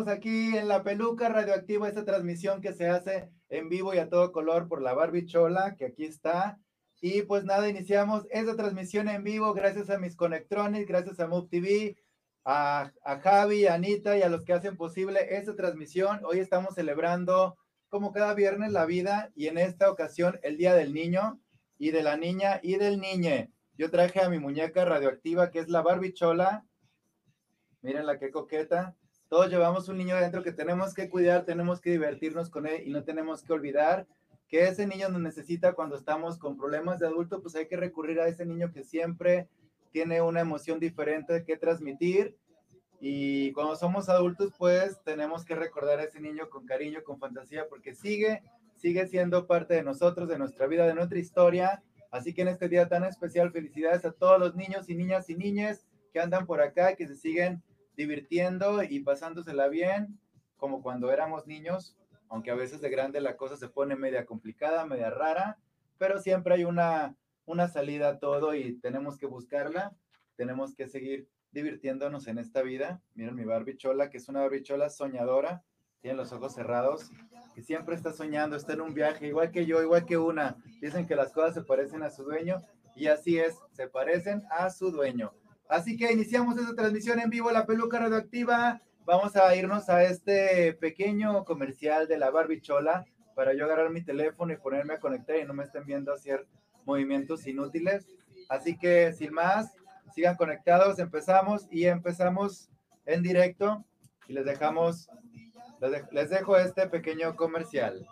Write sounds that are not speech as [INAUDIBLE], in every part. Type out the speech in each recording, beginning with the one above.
estamos aquí en La Peluca Radioactiva, esta transmisión que se hace en vivo y a todo color por la Barbie Chola, que aquí está. Y pues nada, iniciamos esta transmisión en vivo gracias a mis conectrones, gracias a Move TV, a, a Javi, a Anita y a los que hacen posible esta transmisión. Hoy estamos celebrando, como cada viernes, la vida y en esta ocasión el Día del Niño y de la Niña y del Niñe. Yo traje a mi muñeca radioactiva, que es la Barbie Chola. Miren la que coqueta todos llevamos un niño adentro que tenemos que cuidar, tenemos que divertirnos con él y no tenemos que olvidar que ese niño nos necesita cuando estamos con problemas de adulto, pues hay que recurrir a ese niño que siempre tiene una emoción diferente que transmitir. Y cuando somos adultos, pues tenemos que recordar a ese niño con cariño, con fantasía, porque sigue, sigue siendo parte de nosotros, de nuestra vida, de nuestra historia. Así que en este día tan especial, felicidades a todos los niños y niñas y niñas que andan por acá, que se siguen divirtiendo y pasándosela bien, como cuando éramos niños, aunque a veces de grande la cosa se pone media complicada, media rara, pero siempre hay una, una salida a todo y tenemos que buscarla, tenemos que seguir divirtiéndonos en esta vida. Miren mi barbichola, que es una barbichola soñadora, tiene los ojos cerrados, que siempre está soñando, está en un viaje, igual que yo, igual que una. Dicen que las cosas se parecen a su dueño y así es, se parecen a su dueño. Así que iniciamos esta transmisión en vivo, la peluca radioactiva. Vamos a irnos a este pequeño comercial de la barbichola para yo agarrar mi teléfono y ponerme a conectar y no me estén viendo hacer movimientos inútiles. Así que sin más, sigan conectados, empezamos y empezamos en directo y les dejamos, les, dejo este pequeño comercial.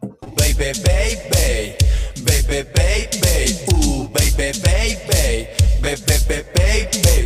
Baby, baby, baby, baby, baby, baby.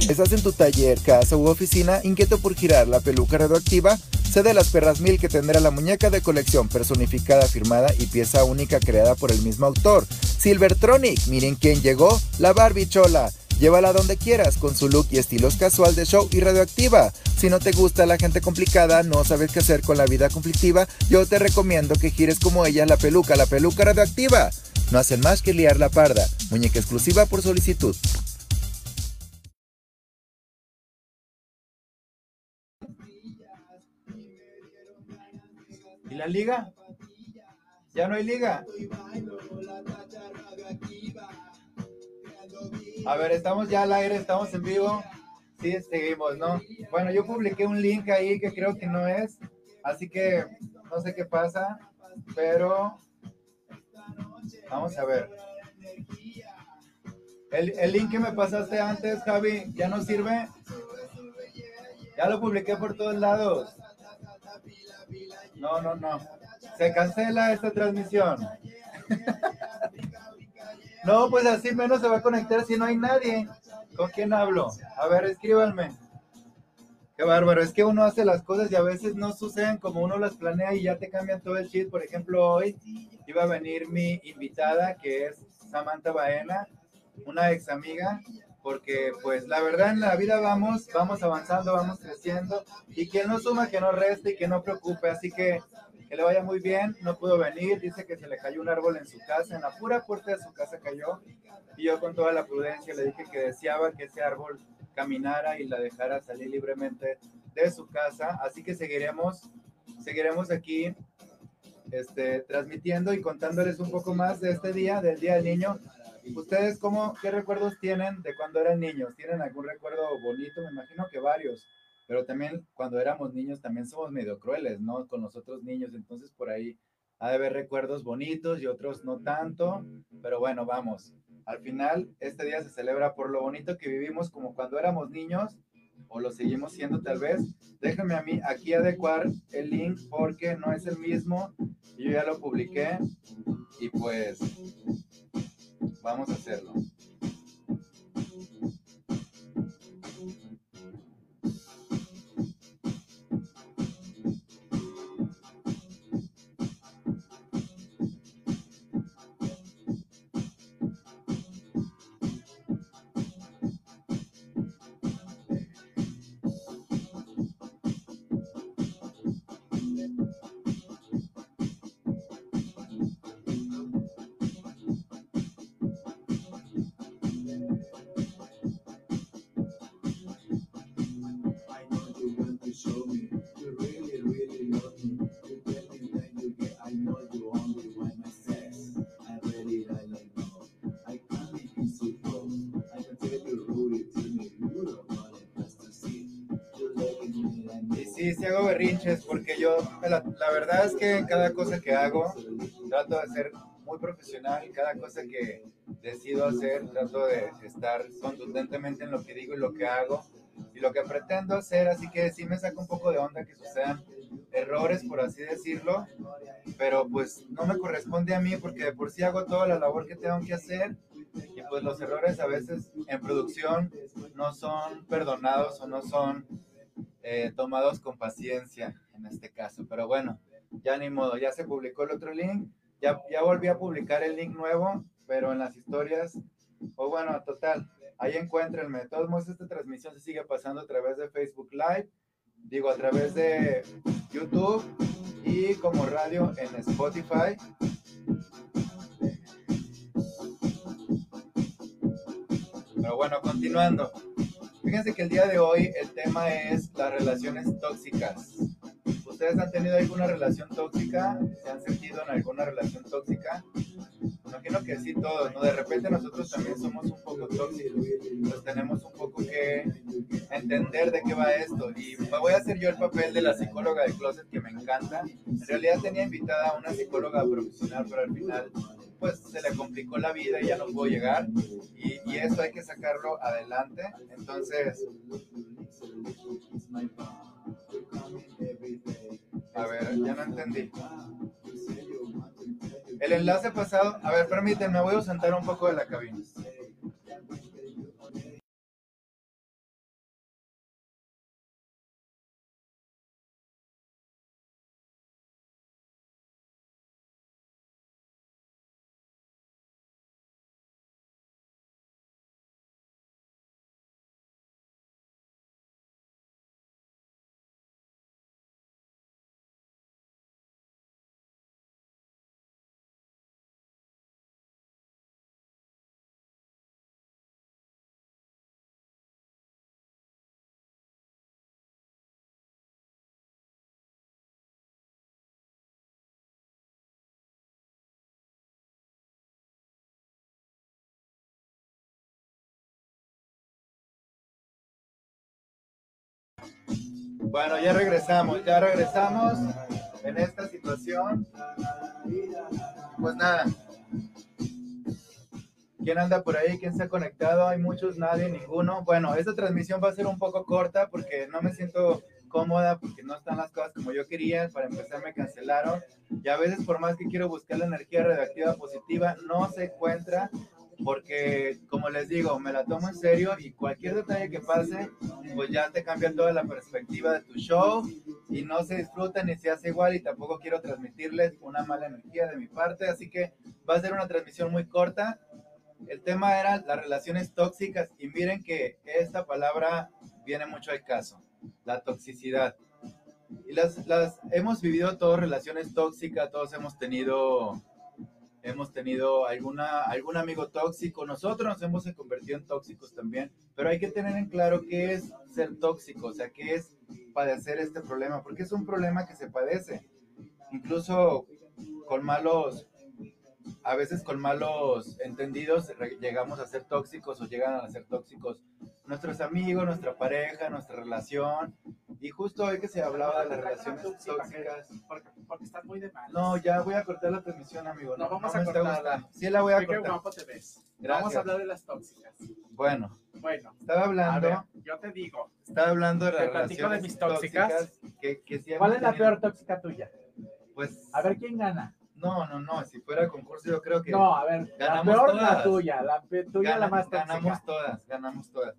¿Estás en tu taller, casa u oficina inquieto por girar la peluca radioactiva? Sé de las perras mil que tendrá la muñeca de colección personificada, firmada y pieza única creada por el mismo autor. Silvertronic, miren quién llegó, la Barbie Chola. Llévala donde quieras con su look y estilos casual de show y radioactiva. Si no te gusta la gente complicada, no sabes qué hacer con la vida conflictiva, yo te recomiendo que gires como ella la peluca, la peluca radioactiva. No hacen más que liar la parda. Muñeca exclusiva por solicitud. ¿Y la liga? ¿Ya no hay liga? A ver, estamos ya al aire, estamos en vivo. Sí, seguimos, ¿no? Bueno, yo publiqué un link ahí que creo que no es, así que no sé qué pasa, pero vamos a ver. El, el link que me pasaste antes, Javi, ¿ya no sirve? Ya lo publiqué por todos lados. No, no, no. Se cancela esta transmisión. no, pues así menos se va a conectar si no hay nadie. ¿Con quién hablo? A ver, escríbanme. Qué bárbaro, es que uno hace las cosas y a veces no suceden como uno las planea y ya te cambian todo el chip. Por ejemplo, hoy iba a venir mi invitada, que es Samantha Baena, una ex amiga, porque pues la verdad en la vida vamos, vamos avanzando, vamos creciendo y quien no suma, que no reste y que no preocupe, así que que le vaya muy bien, no pudo venir, dice que se le cayó un árbol en su casa, en la pura puerta de su casa cayó y yo con toda la prudencia le dije que deseaba que ese árbol caminara y la dejara salir libremente de su casa, así que seguiremos, seguiremos aquí este, transmitiendo y contándoles un poco más de este día, del Día del Niño, ¿Ustedes cómo, qué recuerdos tienen de cuando eran niños? ¿Tienen algún recuerdo bonito? Me imagino que varios, pero también cuando éramos niños también somos medio crueles, ¿no? Con los otros niños, entonces por ahí ha de haber recuerdos bonitos y otros no tanto, pero bueno, vamos. Al final, este día se celebra por lo bonito que vivimos como cuando éramos niños o lo seguimos siendo tal vez. Déjenme a mí aquí adecuar el link porque no es el mismo. Yo ya lo publiqué y pues Vamos a hacerlo. Sí, hago berrinches porque yo, la, verdad es que cada cosa que hago trato de ser muy profesional. Cada cosa que decido hacer, trato de estar contundentemente en lo que digo y lo que hago y lo que pretendo hacer. Así que sí me saca un poco de onda que sucedan errores, por así decirlo. Pero pues no me corresponde a mí porque de por sí hago toda la labor que tengo que hacer. Y pues los errores a veces en producción no son perdonados o no son eh, tomados con paciencia en este caso. Pero bueno, ya ni modo, ya se publicó el otro link ya, ya volví a publicar el link nuevo, pero en las historias, o bueno, total, ahí encuéntrenme. De todos modos, esta transmisión se sigue pasando a través de Facebook Live, digo, a través de YouTube y como radio en Spotify. Pero bueno, continuando. Fíjense que el día de hoy el tema es las relaciones tóxicas. ¿Ustedes han tenido alguna relación tóxica? ¿Se han sentido en alguna relación tóxica? Imagino que sí todos, ¿no? De repente nosotros también somos un poco tóxicos, pues tenemos un poco que entender de qué va esto. Y voy a hacer yo el papel de la psicóloga de closet que me encanta. En realidad tenía invitada a una psicóloga profesional, pero al final pues se le complicó la vida y ya no pudo llegar. Y, y eso hay que sacarlo adelante. Entonces, a ver, ya no entendí. El enlace pasado, a ver, permítanme, voy a sentar un poco de la cabina. Bueno, ya regresamos, ya regresamos en esta situación. Pues nada. ¿Quién anda por ahí? ¿Quién se ha conectado? Hay muchos, nadie, ninguno. Bueno, esta transmisión va a ser un poco corta porque no me siento cómoda, porque no están las cosas como yo quería. Para empezar me cancelaron. Y a veces por más que quiero buscar la energía radioactiva positiva, no se encuentra porque como les digo, me la tomo en serio y cualquier detalle que pase, pues ya te cambia toda la perspectiva de tu show y no se disfruta ni se hace igual y tampoco quiero transmitirles una mala energía de mi parte, así que va a ser una transmisión muy corta. El tema era las relaciones tóxicas y miren que esta palabra viene mucho al caso, la toxicidad. Y las, las hemos vivido todos relaciones tóxicas, todos hemos tenido hemos tenido alguna, algún amigo tóxico, nosotros nos hemos convertido en tóxicos también, pero hay que tener en claro qué es ser tóxico, o sea, qué es padecer este problema, porque es un problema que se padece, incluso con malos, a veces con malos entendidos llegamos a ser tóxicos o llegan a ser tóxicos nuestros amigos, nuestra pareja, nuestra relación. Y justo hoy que se hablaba de las relaciones tóxicas. Porque, porque estás muy de mal. No, ya voy a cortar la transmisión, amigo. No, vamos me a cortarla. Sí, la voy a Qué cortar. guapo te ves. Gracias. Vamos a hablar de las tóxicas. Bueno, Bueno, estaba a hablando, ver, yo te digo, estaba hablando de las Te platico de relaciones mis tóxicas. que, que sí ¿cuál es la tenido. peor tóxica tuya? Pues, A ver quién gana. no, no, no, si fuera concurso yo creo que No, a ver, la ganamos peor la todas. tuya, la tuya gana- la más tóxica. ganamos todas, ganamos todas.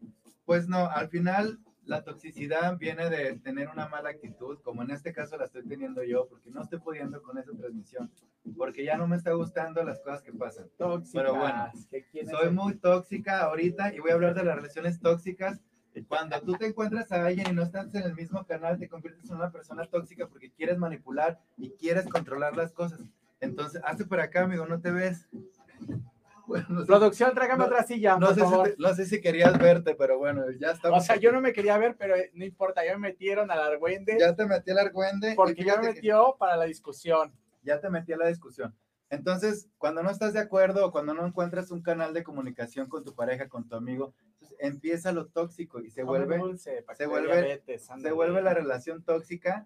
Pues no, al final la toxicidad viene de tener una mala actitud, como en este caso la estoy teniendo yo, porque no estoy pudiendo con esa transmisión, porque ya no me está gustando las cosas que pasan. Tóxicas. Pero bueno, Soy muy tóxica ahorita y voy a hablar de las relaciones tóxicas. Cuando tú te encuentras a alguien y no estás en el mismo canal, te conviertes en una persona tóxica porque quieres manipular y quieres controlar las cosas. Entonces, hazte por acá, amigo, no te ves. Bueno, no sé, Producción, tráigame No- otra silla, no por sé si favor. te- no sé si querías verte, pero bueno, ya estamos. O sea, yo no me quería ver, pero eh, no importa, ya me metieron al argüende Ya te metí al argüende. porque ya me fíjate que- metió para la discusión. ya te metí a la discusión. Entonces, cuando no estás de acuerdo o cuando no encuentras un canal de comunicación con tu pareja, con tu amigo, empieza lo tóxico y se Come vuelve, dulce, se vuelve- diabetes, se vuelve la relación tóxica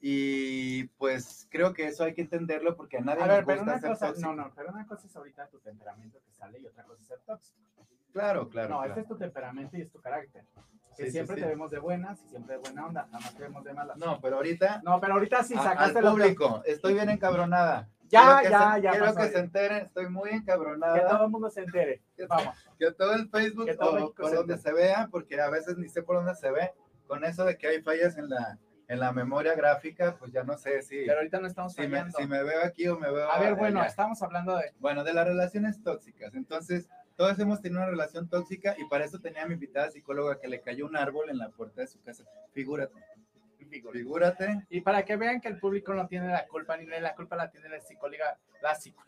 y pues creo que eso hay que entenderlo porque a nadie A ver, pero gusta una ser cosa, tóxico. no, no, pero una cosa es ahorita tu temperamento que sale y otra cosa es ser tóxico. Claro, claro. no, claro. este es tu temperamento y es tu carácter. Que Sí, sí, siempre sí. te vemos de buenas y siempre de buena onda, jamás te vemos de malas. No, pero ahorita No, pero ahorita sí sacaste al público, estoy bien encabronada. Ya, Quiero que ya, se- ya Quiero pasó que ya. se enteren, estoy muy Que encabronada. todo el mundo se entere. Que- Vamos. Que todo el Facebook Que todo o por se donde se vea, porque a veces ni sé por dónde se ve, con eso de que hay fallas en la, en la memoria gráfica, pues ya no sé si, Pero ahorita no estamos si, me, si me veo aquí o me veo A ver, bueno, allá. estamos hablando de. Bueno, de las relaciones tóxicas. Entonces, todos hemos tenido una relación tóxica y para eso tenía a mi invitada psicóloga que le cayó un árbol en la puerta de su casa. Figúrate, figúrate. Y para que vean que el público no tiene la culpa, ni la culpa la tiene la psicóloga, la, psico-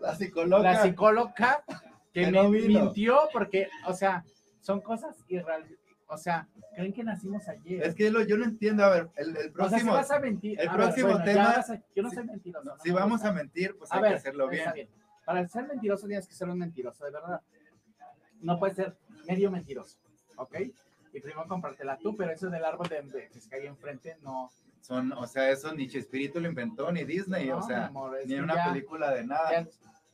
La psicóloga. la psicóloga que Que me no mintió porque, o sea, son cosas irreales. O sea, creen que nacimos ayer. Es que lo, yo no entiendo. A ver, el, el o sea, si próximo. vas a mentir. el a ver, próximo bueno, tema- a- yo no si- soy mentiroso. no si vamos a mentir, pues A hay ver, que hacerlo bien. Para ser mentiroso tienes que ser un mentiroso, de verdad. No puedes ser medio mentiroso, ¿ok? Y primero comprártela tú, pero eso del árbol de, de que se cae enfrente, no. Son, o sea, eso ni Chespirito lo inventó, ni Disney, no, o sea, amor, ni una ya- película de nada. ya-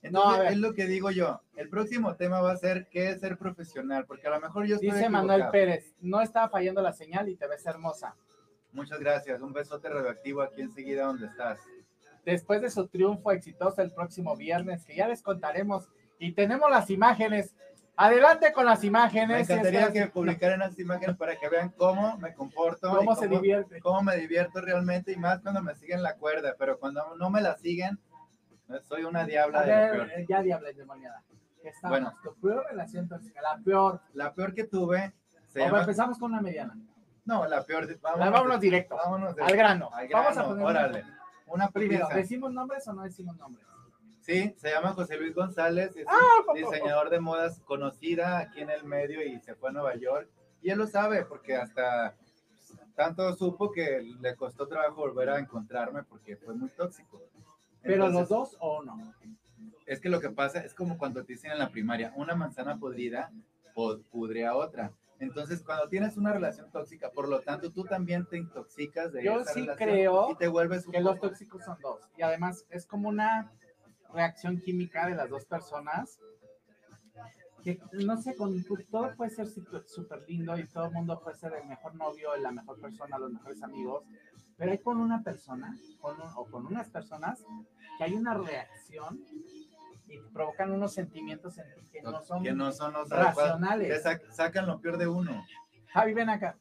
Entonces, No, es lo que digo yo. El próximo tema va a ser qué es ser profesional, porque a lo mejor yo estoy Dice Manuel equivocado. Pérez, no estaba fallando la señal y te ves hermosa. Muchas gracias. Un besote radioactivo aquí enseguida donde estás. Después de su triunfo exitoso el próximo viernes, que ya les contaremos, y tenemos las imágenes. Adelante con las Me imágenes. encantaría Es que publicaran esas imágenes para que vean cómo me comporto, y cómo se divierte. cómo me divierto realmente y más cuando me siguen la cuerda, pero cuando no me la siguen, soy una diabla A de lo ver, peor. eh, ya diabla endemoniada. ¿Qué estamos? Bueno. Tu peor relación tóxica, la peor. La peor que tuve se O llama... empezamos con una mediana. No, la peor. de- La vámonos directo. vámonos de- Al grano. al Vamos a poner órale. Una Primero, primera. ¿decimos nombres o no decimos nombres? Sí, se llama José Luis González, es Ah, un diseñador de modas conocida aquí en el medio y se fue a Nueva York. Y él lo sabe porque hasta tanto supo que le costó trabajo volver a encontrarme porque fue muy tóxico. Pero Entonces, los dos o no. Es que lo que pasa es como cuando te dicen en la primaria, una manzana podrida po- pudre a otra. Entonces, cuando tienes una relación tóxica, por lo tanto, tú también te intoxicas de Yo esa sí relación creo y te vuelves Que los tóxicos son dos. Y además es como una reacción química de las dos personas. Que no sé, con todo puede ser súper lindo y todo el mundo puede ser el mejor novio, la mejor persona, los mejores amigos. Pero hay con una persona con un- o con unas personas que hay una reacción y provocan unos sentimientos en ti que no son que no son los racionales. sac- sacan lo peor de uno. Javi, ven acá.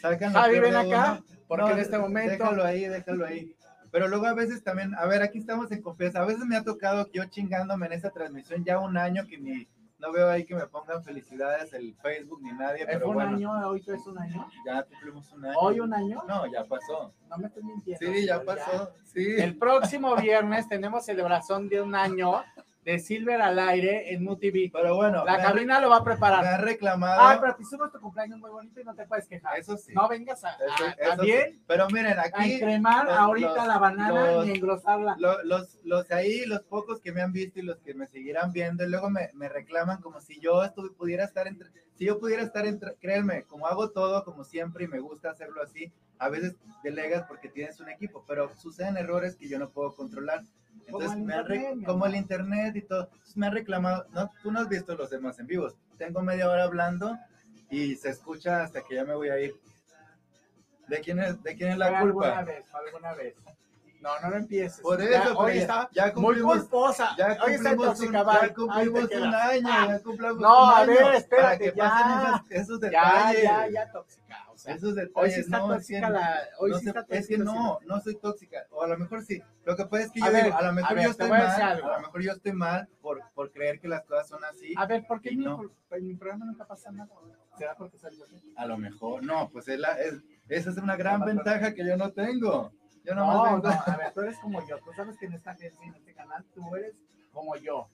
Sacan lo Javi, peor ven de acá, uno. porque No, en este momento- Déjalo ahí, déjalo ahí. Pero luego a veces también, a ver, aquí estamos en confianza. A veces me ha tocado yo chingándome en esta transmisión ya un año que ni no veo ahí que me pongan felicidades el Facebook ni nadie, ¿Fue pero un bueno, año? ¿Hoy es un año? ya cumplimos un año. ¿Hoy un año? No, ya pasó. No me estoy mintiendo. Sí, ya pasó. Sí. El próximo viernes tenemos celebración de un año de Silver al aire en MUTV. Pero bueno, La cabina lo va a ha, me preparar. ha reclamado. Ah, pero te hicimos tu cumpleaños muy bonito y no te puedes quejar. Eso sí. No vengas a, Eso- a- eso también sí. Pero miren, a aquí encremar los- ahorita los- la banana los- ni engrosarla. lo- los, los ahí, los pocos que me han visto y los que me seguirán viendo, y luego me, me reclaman como si yo estuve, pudiera estar entre, si yo pudiera estar entre, créanme, como hago todo como siempre y me gusta hacerlo así, a veces delegas porque tienes un equipo, pero suceden errores que yo no puedo controlar. Como Entonces, el me internet, como el internet y todo, Entonces, me han reclamado, no, tú no has visto los demás en vivos, tengo media hora hablando y se escucha hasta que ya me voy a ir. ¿De quién es, de quién es la culpa? Alguna vez, alguna vez. No, no lo empieces. Por Ya, eso, hoy ya- está ya muy culposa. Ya hoy está un, ya cumplimos un año, Ah, ya cumplimos No, un a año ver, para espérate, que ya. pasen esos, esos Ya, detalles. ya, ya tóxica. O sea, Esos hoy detalles, sí está no, tóxica la. Hoy no sí está es que tóxica, no, no soy tóxica, o a lo mejor sí. Lo que pasa es que A yo ver, digo, a lo a mejor ver, yo estoy a mal, a, algo. lo mejor yo estoy mal por, por creer que las cosas son así, A ver, ¿por qué en mi, no. pro- en mi programa nunca pasa nada? ¿Será porque salió a lo mejor, no, pues es la, es, esa es una gran ventaja que yo no tengo. Yo No, no, a ver, tú eres como yo. Tú sabes que en esta en este canal, tú eres como yo.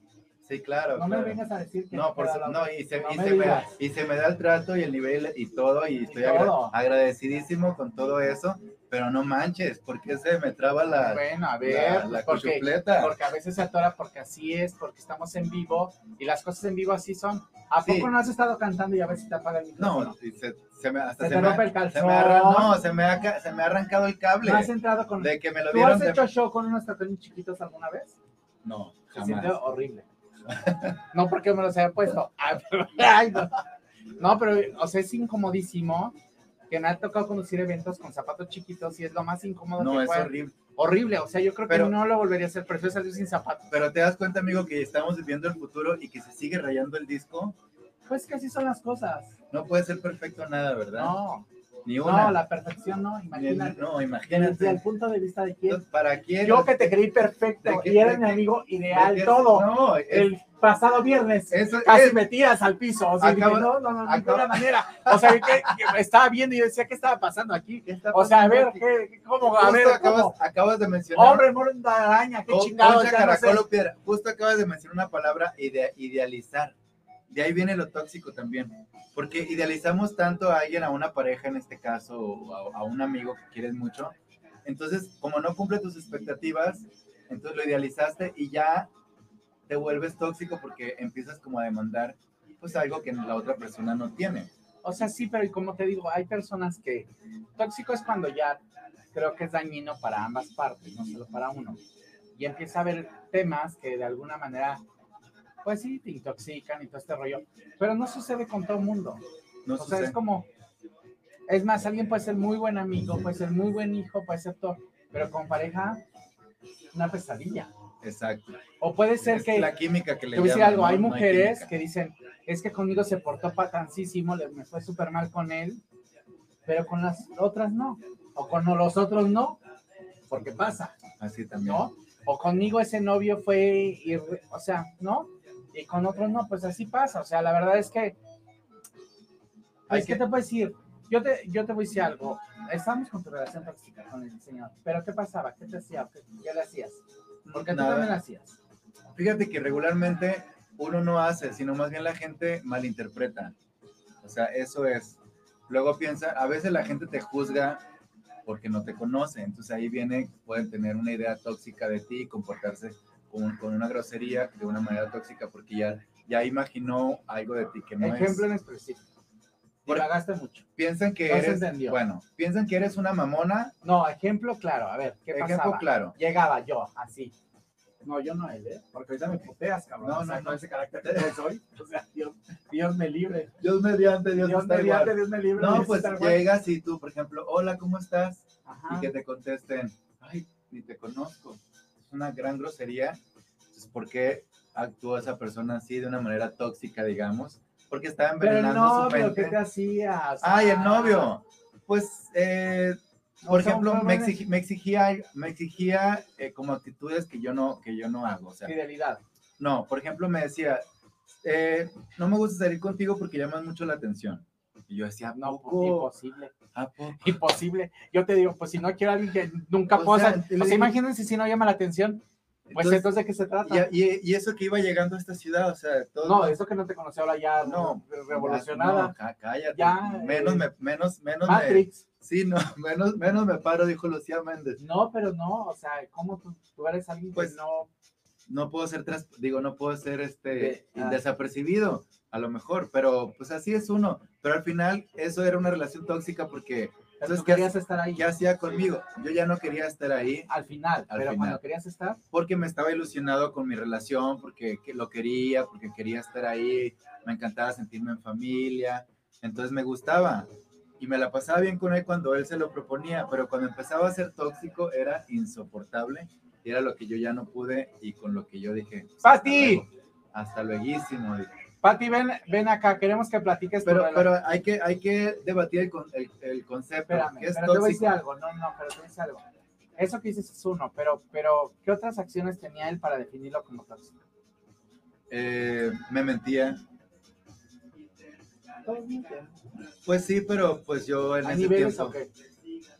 Sí, claro. No me vengas a decir que No, por su- la no, y se, No y me se me y se me da el trato y el nivel y todo, y estoy Y agra- todo. agradecidísimo con todo eso, pero no manches, porque se me traba la, Bueno, a la, ver, la porque, cuchupleta? porque a veces se atora porque así es, porque estamos en vivo y las cosas en vivo así son. ¿A Sí. poco no has estado cantando y a ver si te apaga el micrófono? No, y se, se me, hasta Se se, te me, rompe el se calzón. me arran- no, se me, ha, se me ha arrancado el cable. ¿No has entrado con... de que me lo ¿Tú dieron has de... hecho show con unos tacones chiquitos alguna vez? No, Se siente jamás. horrible. [LAUGHS] No porque me los haya puesto. Ay, pero- no. No, pero, o sea, es incomodísimo que me ha tocado conducir eventos con zapatos chiquitos y es lo más incómodo No, que es puede. horrible. Horrible, o sea, yo creo Pero- que no lo volvería a hacer, prefiero salir sin zapatos. Pero te das cuenta, amigo, que estamos viviendo el futuro y que se sigue rayando el disco. Pues que así son las cosas. No puede ser perfecto nada, ¿verdad? No, Ni una. no, la perfección no, imagínate. no, Desde imagínate. el punto de vista de quién. ¿Para quién? Yo que te creí perfecto ¿De qué- y eres mi amigo ¿De ideal, todo. No, es- El pasado viernes eso casi es- me tiras al piso. O sea, dije, no, no, no, de ninguna manera. O sea, que, que estaba viendo y yo decía, ¿qué estaba pasando aquí? ¿qué está O sea, a pasando ver? ¿qué, ¿cómo? A ver, acabas, ¿cómo? acabas de mencionar. Hombre, mono de araña, qué ya no sé. Justo acabas de mencionar una palabra, ide- idealizar. De ahí viene lo tóxico también. Porque idealizamos tanto a alguien, a una pareja en este caso, o a, un amigo que quieres mucho. Entonces, como no cumple tus expectativas, entonces lo idealizaste y ya te vuelves tóxico porque empiezas como a demandar pues algo que la otra persona no tiene. O sea, sí, pero como te digo, hay personas que tóxico es cuando ya creo que es dañino para ambas partes, no solo para uno. Y empieza a haber temas que de alguna manera, pues sí, te intoxican y todo este rollo. Pero no sucede con todo el mundo. No o sea, es como, es más, alguien puede ser muy buen amigo, puede ser muy buen hijo, puede ser todo, pero con pareja, una pesadilla. Exacto. O puede ser Es que, la química que le te voy a decir algo, ¿no? hay No mujeres que dicen, es que conmigo se portó patancísimo, me fue súper mal con él, pero con las otras no. O con los otros no, porque pasa, Así también. ¿no? O conmigo ese novio fue, irre- o sea, ¿no? Y con otros no, pues así pasa. O sea, la verdad es que, pues, ¿qué que- te puedo decir? Yo te, yo te voy a decir algo. Estábamos con tu relación tóxica con el señor, pero ¿qué pasaba? ¿Qué te hacía? ¿Qué, qué le hacías? Porque tú Nada. también lo hacías. Fíjate que regularmente uno no hace, sino más bien la gente malinterpreta. O sea, eso es. Luego piensa, a veces la gente te juzga porque no te conoce. Entonces ahí viene, pueden tener una idea tóxica de ti y comportarse con, con una grosería de una manera tóxica porque ya, ya imaginó algo de ti que no Ejemplo es. en específico. Por- Divagaste mucho. Piensan que No eres, bueno, piensan que eres una mamona. No, ejemplo claro. A ver, ¿qué Ejemplo pasaba? claro. Llegaba yo, así. No, yo no él, ¿eh? Porque ahorita me puteas, cabrón. No, O sea, no, no. ese carácter yo soy. [LAUGHS] O sea, Dios, Dios me libre. Dios mediante, Dios, mediante, Dios me libre. No, Dios pues está igual. llegas y tú, por ejemplo, hola, ¿cómo estás? Ajá. y que te contesten, ay, ni te conozco. Una gran grosería. Entonces, ¿por qué actuó esa persona así de una manera tóxica, digamos? Porque está Pero el envenenando su novio, mente. ¿qué te hacías? Ay, el novio. Pues, eh, por O sea, ejemplo, me, exigi- me exigía, me exigía eh, como actitudes que yo no, que yo no hago. O sea, Fidelidad. no, por ejemplo, me decía, eh, no me gusta salir contigo porque llamas mucho la atención. Y yo decía, ¿a No, pues, poco? imposible. ¿A poco? Imposible. Yo te digo, pues si no quiero a alguien que nunca O posa. sea, imagínense si no llama la atención. Pues Entonces, entonces, ¿de qué se trata? Y, y- y eso que iba llegando a esta ciudad, o sea, todo. no, eso que no te conoció ahora ya No, revolucionada. No, cá- cállate. Ya, menos eh, me, menos, menos me, Matrix. sí, no, [LAUGHS] menos, menos me paro, dijo Lucía Méndez. No, pero no, o sea, ¿cómo tú, tú eres alguien Pues, que no... No puedo ser, tras- digo, no puedo ser este De- ah. A lo mejor, pero pues así es uno. Pero al final eso era una relación tóxica porque entonces tú ¿qué, querías ha- estar ahí qué hacía conmigo? Yo ya no quería estar ahí al final, Al pero final. cuando querías estar, porque me estaba ilusionado con mi relación, porque que- lo quería, porque quería estar ahí, me encantaba sentirme en familia, entonces me gustaba y me la pasaba bien con él cuando él se lo proponía, pero cuando empezaba a ser tóxico era insoportable y era lo que yo ya no pude y con lo que yo dije. pues, ¡Pati! Hasta luego, hasta lueguísimo. Pati, ven, ven acá, queremos que platiques Pero, pero hay que, hay que debatir el, el, el concepto. Espérame, es pero te voy a decir tóxico. algo, no, no, pero te voy a decir algo. Eso que dices es uno, pero, pero ¿qué otras acciones tenía él para definirlo como tóxico? Eh, me mentía. Pues sí, pero pues yo en ¿A ese niveles tiempo.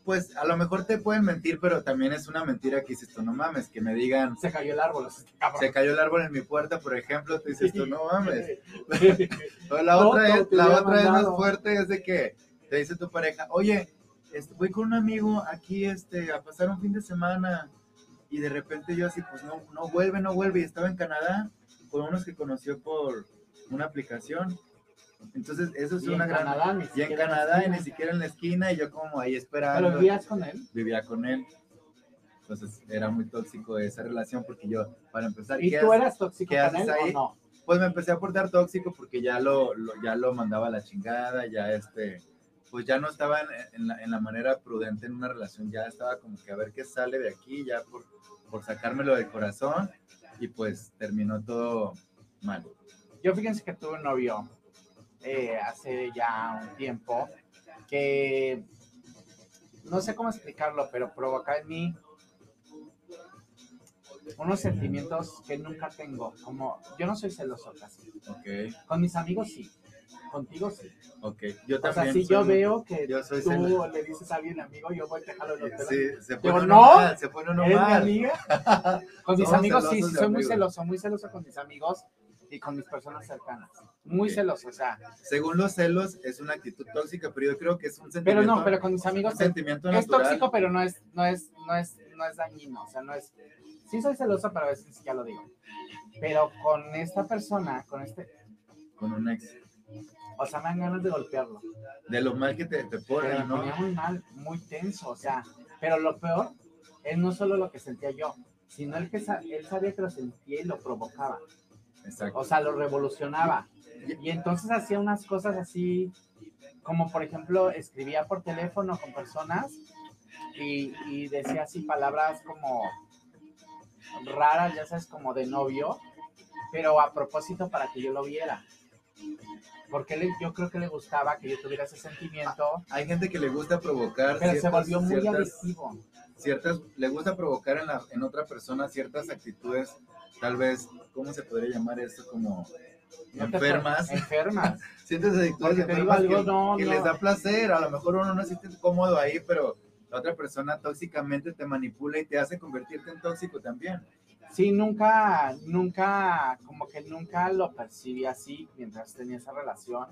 Pues a lo mejor te pueden mentir, pero también es una mentira que dices tú, no mames, que me digan, Se cayó el árbol. este se cayó el árbol en mi puerta, por ejemplo, tú dices tú, no mames. [LAUGHS] La otra, no, es, te la otra es más fuerte, es de que te dice tu pareja, oye, este, voy con un amigo aquí este, a pasar un fin de semana y de repente yo así, pues no, no vuelve, no vuelve y estaba en Canadá con unos que conoció por una aplicación. Entonces, eso es Y en una gran... Canadá, ni Y en en Canadá, ni siquiera en la esquina, y yo como ahí esperando. ¿Pero vivías con él? Vivía con él. Entonces, era muy tóxico esa relación porque yo, para empezar, ¿Y ¿qué tú haces? eras tóxico qué con él ahí? o no? pues me empecé a portar tóxico porque ya lo, lo- ya lo mandaba a la chingada, ya este, pues ya no estaba en, en la, en la manera prudente en una relación, ya estaba como que a ver qué sale de aquí, ya por, por sacármelo del corazón, y pues terminó todo mal. Yo fíjense que tuve un novio eh, hace ya un tiempo que no sé cómo explicarlo, pero provoca en mí unos sentimientos que nunca tengo. Como yo no soy celoso casi. Ok, Con mis amigos sí. Contigo sí. ok. Yo O sea, también. si soy yo muy- veo que yo soy tú celo- le dices a alguien amigo, yo voy a dejarlo en el. Sí, se pone no, mal, se pone uno ¿Eres mi mal. amiga? [LAUGHS] Con mis Somos amigos sí, sí soy muy amigos. celoso, muy celoso con mis amigos y con mis personas cercanas. Muy Ok. celoso, o sea. Según los celos, es una actitud tóxica, pero yo creo que es un Pero sentimiento, no, pero con mis amigos es, sentimiento es natural. tóxico, pero no es, no es, no es, no es dañino, o sea, no es. Sí soy celoso, pero a veces ya lo digo. Pero con esta persona, con este, Con un ex. o sea, me dan ganas de golpearlo. De lo mal que te, te Pero pone, me ¿no? ponía muy mal, muy tenso, o sea, pero lo peor es no solo lo que sentía yo, sino el que sa- él sabía que lo sentía y lo provocaba. Exacto. o sea, lo revolucionaba. Y entonces hacía unas cosas así, como por ejemplo, escribía por teléfono con personas y, y decía así palabras como raras, ya sabes, como de novio, pero a propósito para que yo lo viera. Porque le- yo creo que le gustaba que yo tuviera ese sentimiento, Hay gente que le gusta provocar pero se ciertas- volvió muy ciertas, adictivo. ciertas, le gusta provocar en, la, en otra persona ciertas actitudes, tal vez, ¿cómo se podría llamar esto? Como No enfermas, Enfermas. [LAUGHS] enfermas algo, que, no, que no. les da placer, a lo mejor uno no se siente cómodo ahí, pero la otra persona tóxicamente te manipula y te hace convertirte en tóxico también. Sí, nunca, nunca, como que nunca lo percibí así mientras tenía esa relación.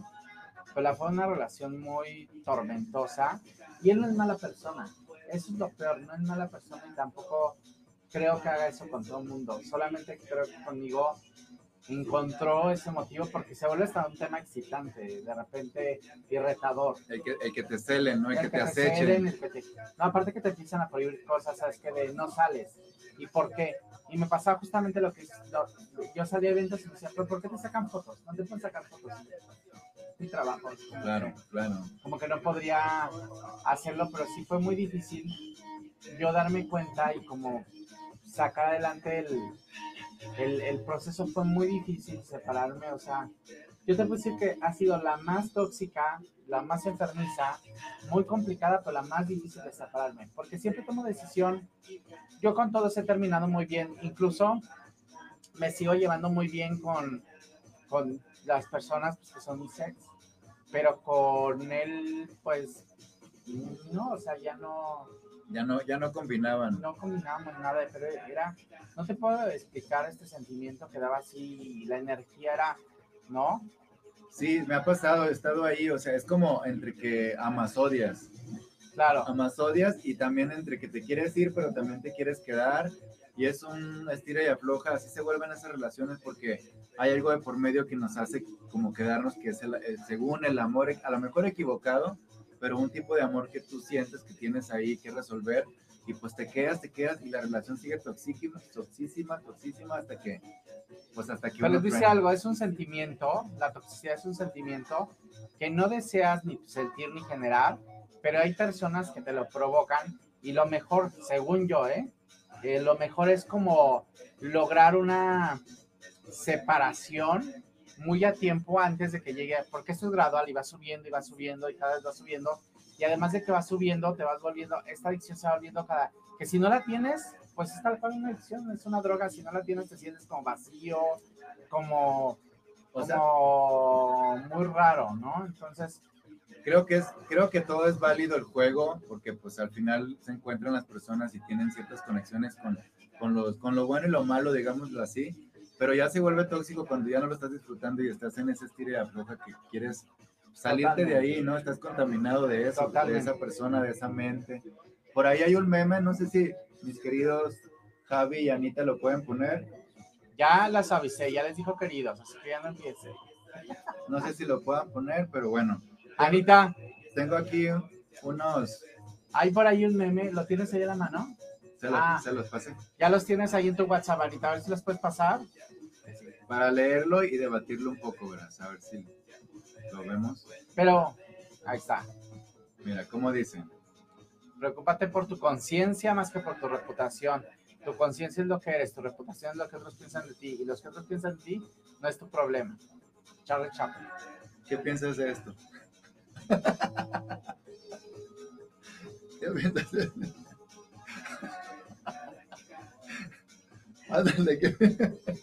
Pero fue una relación muy tormentosa y él no es mala persona. Eso es lo peor, no es mala persona y tampoco creo que haga eso con todo el mundo. Solamente creo que conmigo encontró ese motivo porque se vuelve hasta un tema excitante, de repente irretador. El que, el que te celen, ¿no? El, que, te ceden, acechen. el que te- No, aparte que te empiezan a prohibir cosas, ¿sabes? Que de no sales. ¿Y por qué? Y me pasaba justamente lo que lo- yo salía a eventos y me decía, ¿pero por qué te sacan fotos? No te pueden sacar fotos. Mi trabajo. Claro, que- claro. Como que no podría hacerlo, pero sí fue muy difícil yo darme cuenta y como sacar adelante el, el, el proceso fue muy difícil separarme, o sea, yo te puedo decir que ha sido la más tóxica, la más enfermiza, muy complicada, pero la más difícil de separarme, porque siempre tomo decisión, yo con todos he terminado muy bien, incluso me sigo llevando muy bien con, con las personas pues, que son mis ex, pero con él, pues, no, o sea, ya no, Ya no, ya no combinaban. no combinábamos nada, pero era, no te puedo explicar este sentimiento que daba así, la energía era, ¿no? Sí, me ha pasado, he estado ahí, o sea, es como entre que amas odias, Claro, amas odias y también entre que te quieres ir, pero también te quieres quedar y es un estira y afloja, así se vuelven esas relaciones porque hay algo de por medio que nos hace como quedarnos, que es el, el- según el amor, a lo mejor equivocado, pero un tipo de amor que tú sientes que tienes ahí que resolver y pues te quedas, te quedas y la relación sigue toxísima, toxísima, toxísima hasta que, pues hasta que pero les dice algo, es un sentimiento, la toxicidad es un sentimiento que no deseas ni sentir ni generar, pero hay personas que te lo provocan y lo mejor, según yo, ¿eh? Eh, lo mejor es como lograr una separación muy a tiempo antes de que llegue, porque esto es gradual y va subiendo y va subiendo y cada vez va subiendo. Y además de que va subiendo, te vas volviendo, esta adicción se va volviendo cada, que si no la tienes, pues es tal cual una adicción, es una droga, si no la tienes te sientes como vacío, como, O sea, como muy raro, ¿no? Entonces, creo que es, creo que todo es válido el juego, porque pues al final se encuentran las personas y tienen ciertas conexiones con, con, los, con lo bueno y lo malo, digámoslo así, pero ya se vuelve tóxico cuando ya no lo estás disfrutando y estás en ese estilo de afloja que quieres salirte de ahí, ¿no? Estás contaminado de eso, de esa persona, de esa mente. Por ahí hay un meme, no sé si mis queridos Javi y Anita lo pueden poner. Ya las avisé, ya les dijo queridos, así que ya no empiece. No sé si lo puedan poner, pero bueno. Anita. Tengo aquí unos. Hay por ahí un meme, ¿lo tienes ahí en la mano? Se, ah. se los pasé. Ya los tienes ahí en tu WhatsApp, Anita, a ver si los puedes pasar. Para leerlo y debatirlo un poco, ¿verdad? A ver si lo vemos. Pero, ahí está. Mira, ¿cómo dicen? Preocúpate por tu conciencia más que por tu reputación. Tu conciencia es lo que eres, tu reputación es lo que otros piensan de ti. Y los que otros piensan de ti no es tu problema. Charlie Chaplin. ¿Qué piensas de esto? [LAUGHS] ¿Qué piensas de esto?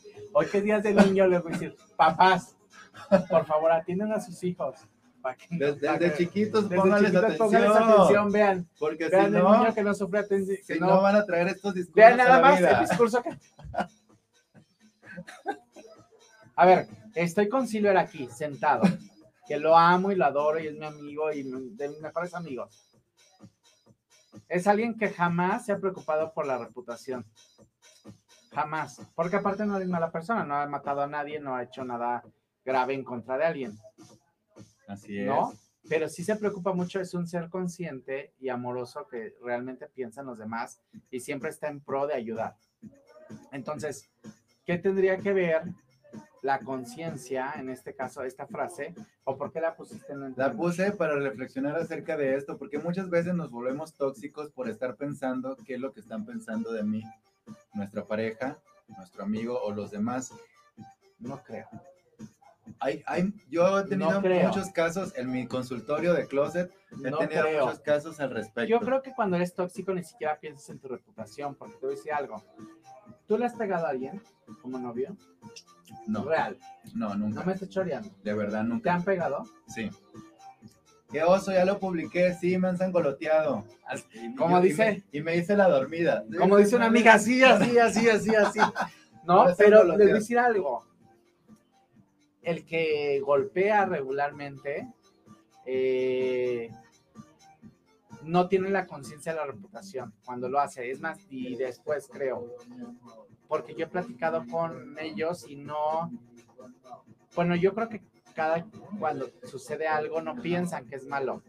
[LAUGHS] Hoy que días de niño les voy a decir, papás, por favor atiendan a sus hijos. desde, chiquitos pónganles atención. vean. Porque vean si no, niño que no sufre atención. Si no, van a traer estos discursos. Vean nada más el discurso que. A ver, estoy con Silver aquí, sentado, que lo amo y lo adoro y es mi amigo y de mis mejores amigos. Es alguien que jamás se ha preocupado por la reputación. Jamás. Porque aparte no es mala persona, no ha matado a nadie, no ha hecho nada grave en contra de alguien. Así es. ¿No? Pero sí se preocupa mucho, es un ser consciente y amoroso que realmente piensa en los demás y siempre está en pro de ayudar. Entonces, ¿qué tendría que ver la conciencia, en este caso, esta frase, o por qué la pusiste en el La puse para reflexionar acerca de esto, porque muchas veces nos volvemos tóxicos por estar pensando qué es lo que están pensando de mí, nuestra pareja, nuestro amigo o los demás. No creo. Hay, hay, yo he tenido muchos casos en mi consultorio de closet, he tenido muchos casos al respecto. Yo creo que cuando eres tóxico ni siquiera piensas en tu reputación, porque te voy a decir algo. ¿Tú le has pegado a alguien como novio? No. Real. No, nunca. No me estoy choreando. De verdad, nunca. ¿Te han pegado? Sí. Qué oso, ya lo publiqué, sí, me han sangoloteado. ¿Cómo dice? Y me, hice la dormida. Como dice una amiga, así, así, así, así, así. No, pero le voy a decir algo. El que golpea regularmente eh, no tiene la conciencia de la reputación cuando lo hace. Es más, y después creo. Porque yo he platicado con ellos y no. Bueno, yo creo que cada cuando sucede algo no piensan que es malo.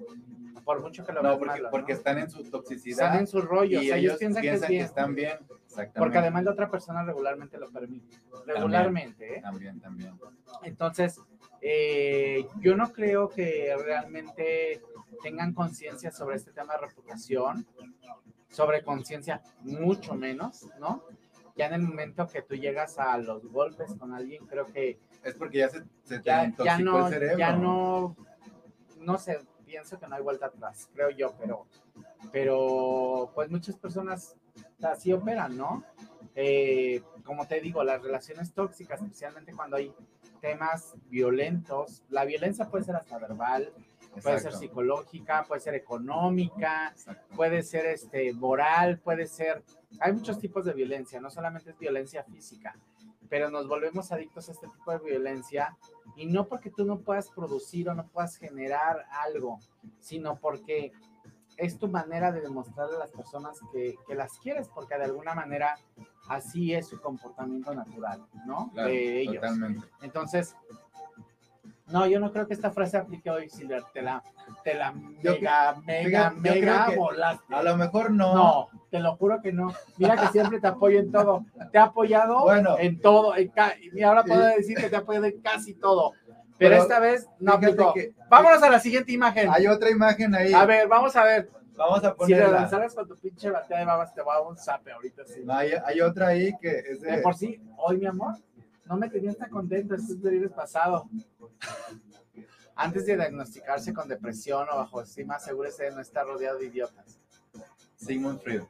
Por mucho que lo no, porque, porque están en su toxicidad. Están en su rollo. Y ellos, piensan, que, es bien. están bien. Porque además la otra persona regularmente lo permite. Regularmente, ¿eh? También, también. Entonces, eh, yo no creo que realmente tengan conciencia sobre este tema de reputación, sobre conciencia mucho menos, ¿no? Ya en el momento que tú llegas a los golpes con alguien, creo que es porque ya se, se ya, ya no, el cerebro. Ya no, no sé, pienso que no hay vuelta atrás, creo yo, pero, pero pues muchas personas así operan, ¿no? Eh, como te digo, las relaciones tóxicas, especialmente cuando hay temas violentos, la violencia puede ser hasta verbal, puede ser psicológica, puede ser económica, puede ser este moral, puede ser, hay muchos tipos de violencia, no solamente es violencia física pero nos volvemos adictos a este tipo de violencia y no porque tú no puedas producir o no puedas generar algo, sino porque es tu manera de demostrarle a las personas que, que las quieres, porque de alguna manera así es su comportamiento natural, ¿no? de ellos. Totalmente. Entonces, no, yo no creo que esta frase aplique hoy, Silver. Te la, te la mega, mega, mega volaste. A lo mejor no. No, te lo juro que no. Mira que siempre te apoyo en todo. Te he apoyado en todo. y ahora puedo decir que te he apoyado en casi todo. Pero, esta vez no aplicó. Vámonos a la siguiente imagen. Hay otra imagen ahí. A ver, vamos a ver. Vamos a ponerla. Si la lanzaras con tu pinche batea de babas, te va a dar un zape ahorita. Sí. hay, hay, otra ahí que es de... de por sí, hoy, mi amor, no me tenía tan contento, esto es del pasado. Antes de diagnosticarse con depresión o bajo estima, asegúrese de no estar rodeado de idiotas. Sigmund Freud.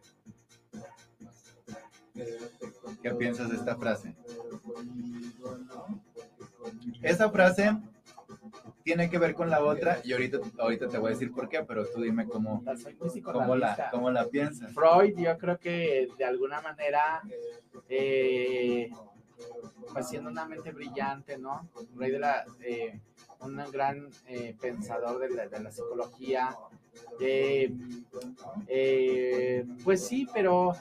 ¿Qué piensas de esta frase? Esta frase tiene que ver con la otra y ahorita, ahorita te voy a decir por qué, pero tú dime cómo, cómo, la, cómo la piensas. Freud, yo creo que de alguna manera, eh, pues siendo una mente brillante, ¿no? Freud era eh, un gran eh, pensador de la, de la psicología. eh, eh, pues sí, pero,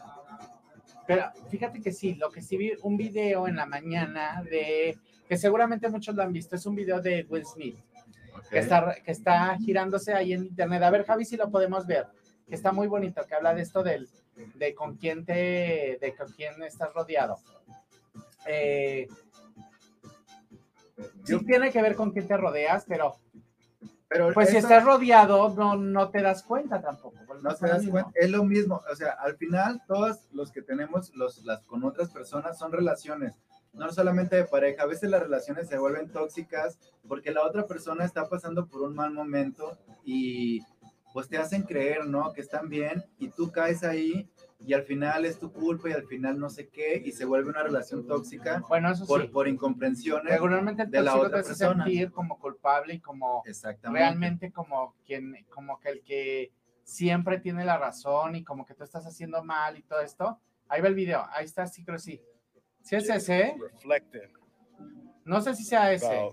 pero fíjate que sí, lo que sí vi, un video en la mañana de, que seguramente muchos lo han visto, es un video de Will Smith que está, que está girándose ahí en internet. A ver, Javi, si lo podemos ver, que está muy bonito, que habla de esto del, de con quién te, de con quién estás rodeado. Eh, sí tiene que ver con quién te rodeas, pero Pero pues si estás rodeado, no, no te das cuenta tampoco. No te das cuenta, es lo mismo, o sea, al final todos los que tenemos los, las con otras personas son relaciones, no solamente de pareja, a veces las relaciones se vuelven tóxicas porque la otra persona está pasando por un mal momento y pues te hacen creer, ¿no? Que están bien y tú caes ahí y al final es tu culpa y al final no sé qué y se vuelve una relación tóxica Bueno, eso por, sí. por incomprensiones. Regularmente el de la tóxico te otra hace persona. sentir como culpable y como Exactamente. realmente como quien, como que el que siempre tiene la razón y como que tú estás haciendo mal y todo esto. Ahí va el video, ahí está, sí creo sí. Si es ese, reflecting no sé si sea ese.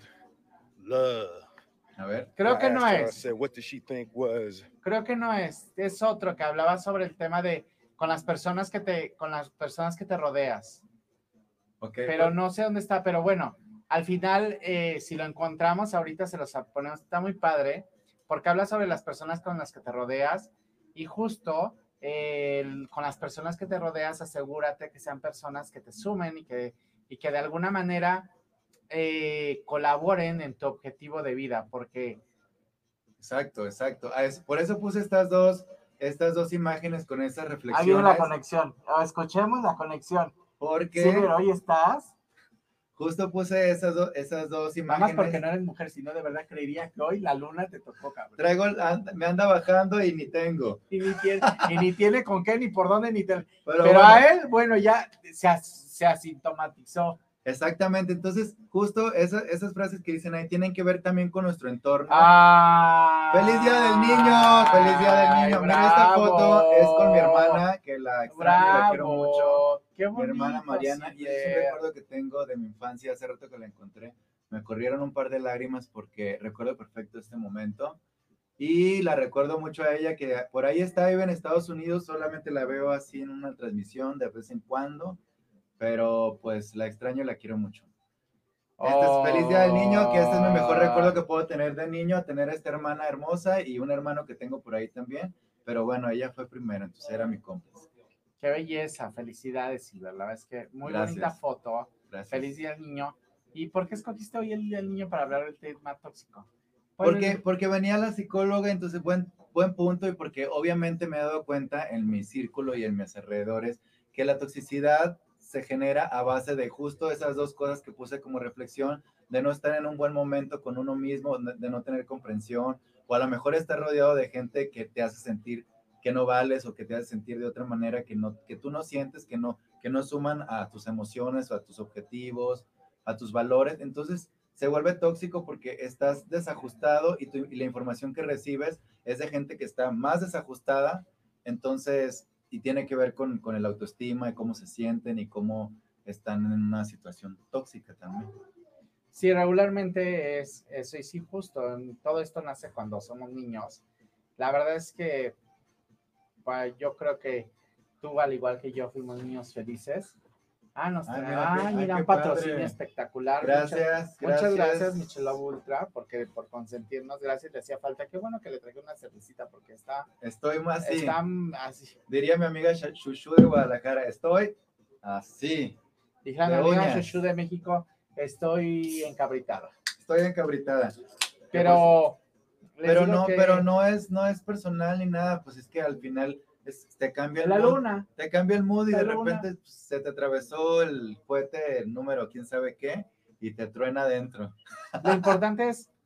A ver, Creo que no es, said, what did she think was creo que no es. Es otro que hablaba sobre el tema de con las personas que te, con las personas que te rodeas. Pero no sé dónde está, pero bueno, al final, eh, si lo encontramos, ahorita se los ponemos, está muy padre, porque habla sobre las personas con las que te rodeas y justo eh, el- con las personas que te rodeas, asegúrate que sean personas que te sumen y que, y que de alguna manera eh, colaboren en tu objetivo de vida, porque Exacto, exacto. Ah, por eso puse estas dos, estas dos imágenes con esas ahí reflexiones. viene la conexión. Escuchemos la conexión. Porque Sí, pero hoy estás. justo puse esas, do- esas dos Nada más imágenes. porque no eres mujer, si no de verdad creería que hoy la luna te tocó, cabrón. Traigo, and- me anda bajando y ni tengo. y ni tiene, y ni tiene con qué, ni por dónde, ni te- Pero, Pero, bueno, a él, bueno, ya se, as- se asintomatizó. Exactamente. Entonces, justo esa- esas frases que dicen ahí tienen que ver también con nuestro entorno. ¡Ah! ¡Feliz Día del Niño! ¡Feliz Día del Niño! Ay, Mira, esta foto es con mi hermana, que la extraño la quiero mucho. ¡Qué mi bonito! hermana Mariana, y es un recuerdo que tengo de mi infancia, hace rato que la encontré, me corrieron un par de lágrimas porque recuerdo perfecto este momento y la recuerdo mucho a ella que por ahí está, vive en Estados Unidos, solamente la veo así en una transmisión de vez en cuando, pero pues la extraño y la quiero mucho. Este es Feliz Día del Niño, que este es mi mejor recuerdo que puedo tener de niño, tener esta hermana hermosa y un hermano que tengo por ahí también, pero bueno, ella fue primero, entonces era mi cómplice. ¡Qué belleza! Felicidades, Silver. La verdad es que muy Gracias. bonita foto. Gracias. Feliz Día del Niño. ¿Y por qué escogiste hoy el Día del Niño para hablar del tema tóxico? Porque, porque venía la psicóloga, entonces buen, buen punto, y porque obviamente me he dado cuenta en mi círculo y en mis alrededores que la toxicidad se genera a base de justo esas dos cosas que puse como reflexión, de no estar en un buen momento con uno mismo, de no tener comprensión, o a lo mejor estar rodeado de gente que te hace sentir que no vales o que te hace sentir de otra manera que, no, que tú no sientes, que no, que no suman a tus emociones o a tus objetivos, a tus valores. Entonces, se vuelve tóxico porque estás desajustado y, y la información que recibes es de gente que está más desajustada, entonces, y tiene que ver con, con el autoestima y cómo se sienten y cómo están en una situación tóxica también. Sí, regularmente es eso, sí, justo, todo esto nace cuando somos niños. La verdad es que yo creo que tú, al igual que yo, fuimos niños felices. Ah, nos Ah, trae- ah, mira, un patrocinio padre. espectacular. Muchas- Gracias, Muchas, gracias, Michelob Ultra, porque por consentirnos, gracias, le hacía falta. Qué bueno que le traje una cervecita, porque está, Estoy más así, está así. diría mi amiga Shushu de Guadalajara, estoy así, Dijeron, De amiga. Shushu de México, estoy encabritada. estoy encabritada. Pero, Pero no, que pero no es, no es personal ni nada, pues es que al final es- te cambia el La mood. luna. te cambia el mood y La de luna. repente pues, se te atravesó el cohete el número quién sabe qué y te truena adentro. Lo importante es [LAUGHS]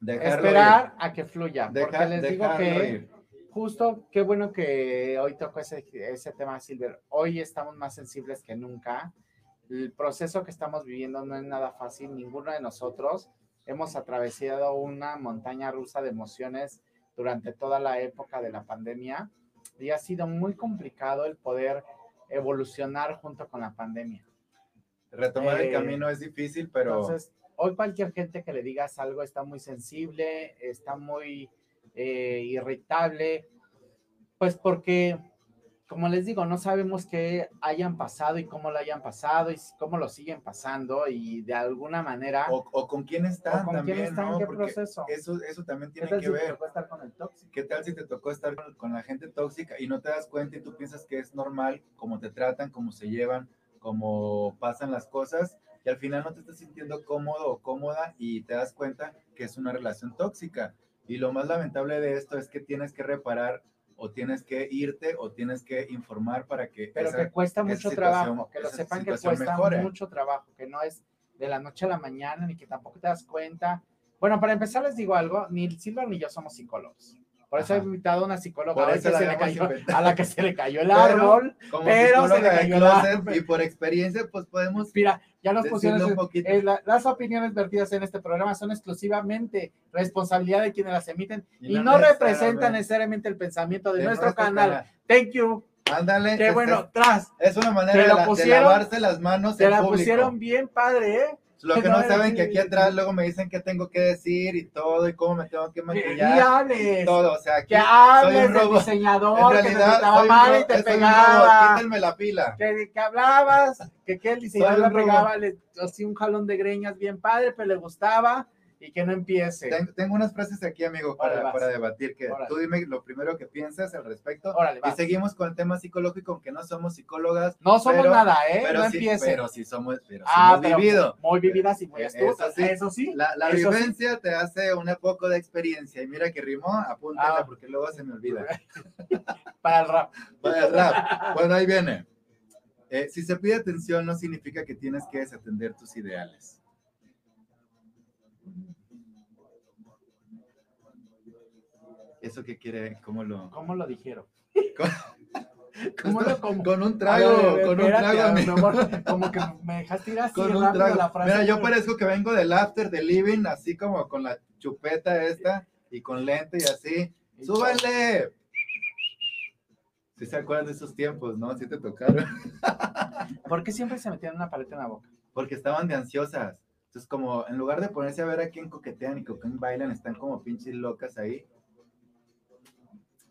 Dejarlo esperar a que fluya. ir. Deja- porque les digo que ir. justo, qué bueno que hoy tocó ese, ese tema, Silver. Hoy estamos más sensibles que nunca. el proceso que estamos viviendo no es nada fácil. Ninguno de nosotros hemos atravesado una montaña rusa de emociones durante toda la época de la pandemia y ha sido muy complicado el poder evolucionar junto con la pandemia. Retomar el Eh, camino es difícil, pero Entonces, hoy cualquier gente que le digas algo está muy sensible, está muy eh, irritable, pues porque, como les digo, no sabemos qué hayan pasado y cómo lo hayan pasado y cómo lo siguen pasando y de alguna manera, o, o con quién están o con también, quién están, ¿no? qué Porque proceso. Eso, eso también ¿Qué tiene tal que si te ver. tocó estar con el tóxico? ¿Qué tal si te tocó estar con, con la gente tóxica y no te das cuenta y tú piensas que es normal cómo te tratan, cómo se llevan, cómo pasan las cosas y al final no te estás sintiendo cómodo o cómoda y te das cuenta que es una relación tóxica? Y lo más lamentable de esto es que tienes que reparar o tienes que irte o tienes que informar para que Pero esa- que cuesta mucho trabajo, que lo sepan que cuesta mejore. mucho trabajo, que no es de la noche a la mañana, ni que tampoco te das cuenta. Bueno, para empezar les digo algo, ni Silva ni yo somos psicólogos. Por eso he Ajá. invitado a una psicóloga que la se le cayó, a la que se le cayó el Pero- árbol. como pero se le cayó el árbol. y por experiencia pues podemos Mira, ya un poquito. eh, la- las opiniones vertidas en este programa son exclusivamente responsabilidad de quienes las emiten y, Y no representan necesariamente el pensamiento de, de nuestro, canal. Thank you. Ándale. Qué es- bueno, tras. Es una manera de, la- de pusieron- lavarse las manos Te la público. pusieron bien padre, ¿eh? Lo que No, saben que aquí atrás luego me dicen qué tengo que decir y todo y cómo me tengo que Que maquillar y hables. todo. O sea, aquí Que soy hables un del robo. diseñador En que te soy un mal y te soy un pegaba. Quítenme la pila. Que, que hablabas, que, que el diseñador Soy le un robo. pegaba le, así un jalón de greñas bien padre, pero le gustaba y que no empiece. Ten- tengo unas frases aquí, amigo, para, para debatir. Que Órale. tú dime lo primero que piensas al respecto. Órale, Y seguimos con el tema psicológico, aunque no somos psicólogas. No somos pero- nada, ¿eh? Pero no sí, empiece. pero sí somos, pero sí ah, hemos pero vivido. muy vividas y muy Eh, astutas. eso sí. Eso sí. La, la Eso sí. vivencia te hace un poco de experiencia. Y mira que rimó, apúntala Ah. porque luego se me olvida. [LAUGHS] Para el rap. Para el rap. Bueno, ahí viene. Eh, si se pide atención, no significa que tienes que desatender tus ideales. ¿Eso qué quiere? ¿Cómo lo.? ¿Cómo lo dijeron? ¿Cómo lo como? con un trago, ver, con un espérate, trago, amigo. mi amor, como que me dejaste ir así Con un trago. la frase. Mira, yo pero- parezco que vengo del after de living, así como con la chupeta esta y con lente y así. ¡Súbanle! Si se acuerdan de esos tiempos, ¿no? Sí te tocaron. [LAUGHS] ¿Por qué siempre se metían una paleta en la boca? Porque estaban de ansiosas. Entonces, como en lugar de ponerse a ver a quién coquetean y con quién bailan, están como pinches locas ahí.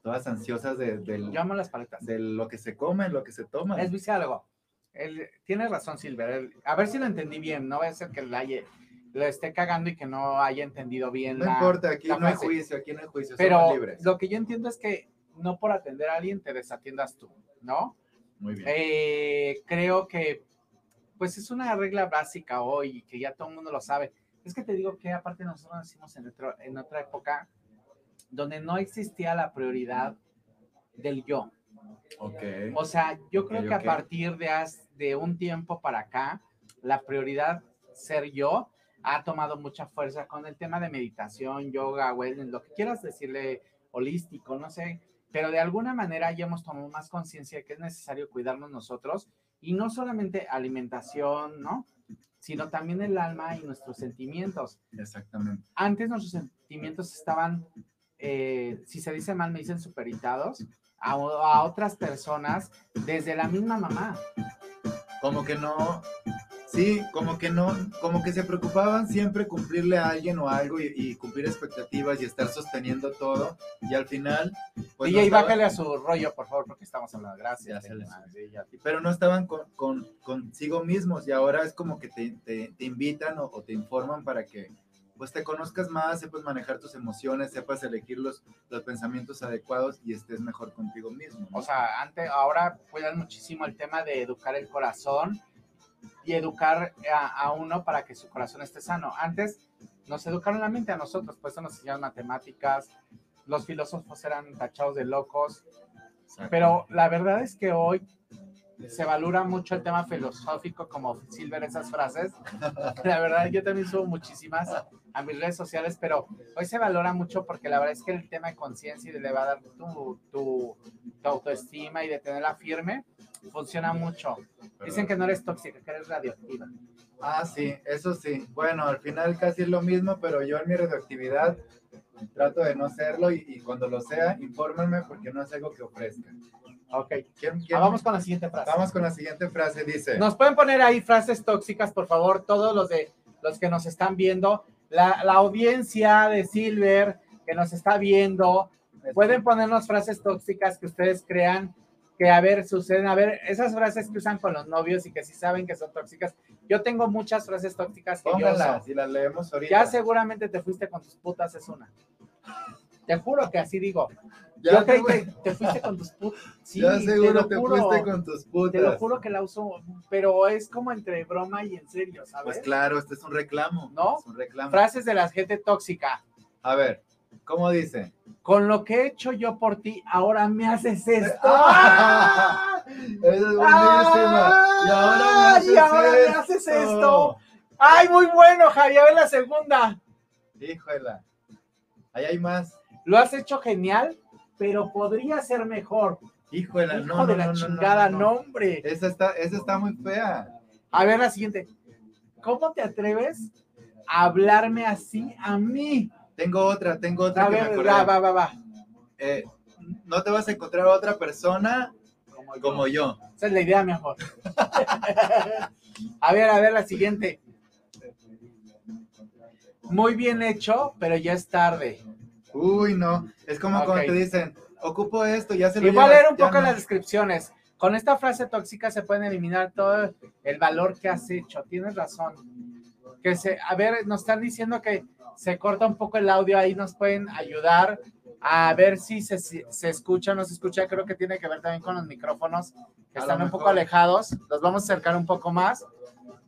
Todas ansiosas de, del- Yo amo las paletas. de lo que se comen, lo que se toman. Les dice algo. Él, tiene razón, Silver. A ver si lo entendí bien. No voy a ser que la lo esté cagando y que no haya entendido bien. No la- importa, aquí la no hay juicio, aquí no hay juicio, Pero somos libres. lo que yo entiendo es que no por atender a alguien te desatiendas tú, ¿no? Muy bien. Eh, creo que, pues es una regla básica hoy que ya todo el mundo lo sabe. Es que te digo que aparte nosotros nacimos en, otro- en otra época donde no existía la prioridad del yo. ok. O sea, yo creo que a partir de, de un tiempo para acá, la prioridad ser yo ha tomado mucha fuerza con el tema de meditación, yoga, wellness, lo que quieras decirle holístico, no sé, pero de alguna manera ya hemos tomado más conciencia de que es necesario cuidarnos nosotros y no solamente alimentación, ¿no? Sino también el alma y nuestros sentimientos Exactamente. antes nuestros sentimientos estaban, eh, si se dice mal, me dicen superitados a, a otras personas desde la misma mamá. Como que no, sí, como que no, como que se preocupaban siempre cumplirle a alguien o algo y, y cumplir expectativas y estar sosteniendo todo y al final, pues y no estaban- bájale a su rollo, por favor, porque estamos hablando. Gracias. Ya. pero no estaban con, con- consigo mismos y ahora es como que te, te- te invitan o, o te informan para que pues te conozcas más, sepas manejar tus emociones, sepas elegir los, los pensamientos adecuados y estés mejor contigo mismo. ¿no? O sea, antes, ahora cuidan muchísimo el tema de educar el corazón y educar a, a uno para que su corazón esté sano. Antes nos educaron la mente a nosotros, pues nos enseñaron matemáticas, los filósofos eran tachados de locos. Pero la verdad es que hoy se valora mucho el tema filosófico como Silver esas frases. [LAUGHS] La verdad, yo también subo muchísimas a mis redes sociales, pero hoy se valora mucho porque la verdad es que el tema de conciencia y de elevar tu, tu, tu autoestima y de tenerla firme funciona mucho. Dicen que no eres tóxica, que eres radioactiva. Ah, sí, eso sí. Bueno, al final casi es lo mismo, pero yo en mi radioactividad trato de no serlo y, y cuando lo sea, infórmenme porque no es algo que ofrezca. Ok. ¿Quién- quién- Ah, vamos con la siguiente frase. Vamos con la siguiente frase, dice. Nos pueden poner ahí frases tóxicas, por favor, todos los de los que nos están viendo, la, la audiencia de Silver que nos está viendo, pueden ponernos frases tóxicas que ustedes crean que a ver suceden, a ver, esas frases que usan con los novios y que sí saben que son tóxicas. Yo tengo muchas frases tóxicas que yo Pónganlas uso. y las leemos ahorita. Ya seguramente te fuiste con tus putas es una. Te juro que así digo. Ya Yo te que te fuiste con tus putas. Sí, ya te seguro te, juro. fuiste con tus putas. Te lo juro que la uso, pero es como entre broma y en serio, ¿sabes? Pues claro, este es un reclamo. ¿No? Es un reclamo. Frases de la gente tóxica. A ver, ¿cómo dice? Con lo que he hecho yo por ti, ahora me haces esto. [LAUGHS] ¡Ah! [LAUGHS] Esa es buenísima. y ahora me ¡Ay, haces, y ahora me esto. haces esto! ¡Ay, muy bueno, Javi! A ver la segunda. Híjole. Ahí hay más. Lo has hecho genial, pero podría ser mejor. Hijo no, de no, la no, no, chingada, no, no, no. hombre. Esa está, esa está muy fea. A ver la siguiente. ¿Cómo te atreves a hablarme así a mí? Tengo otra, tengo otra A que me ver, acordé. va, va, va, va. Eh, no te vas a encontrar a otra persona Como yo. como yo. Esa es la idea, mi amor. [LAUGHS] a ver, a ver la siguiente. Muy bien hecho, pero ya es tarde. Uy, no. Es como Ok. cuando te dicen, ocupo esto, ya se lo Y voy a leer un poco no. las descripciones. Con esta frase tóxica se pueden eliminar todo el valor que has hecho. Tienes razón. Que se, a ver, nos están diciendo que se corta un poco el audio ahí, nos pueden ayudar a ver si se, se escucha o no se escucha. Creo que tiene que ver también con los micrófonos que A están un poco alejados. Los vamos a acercar un poco más.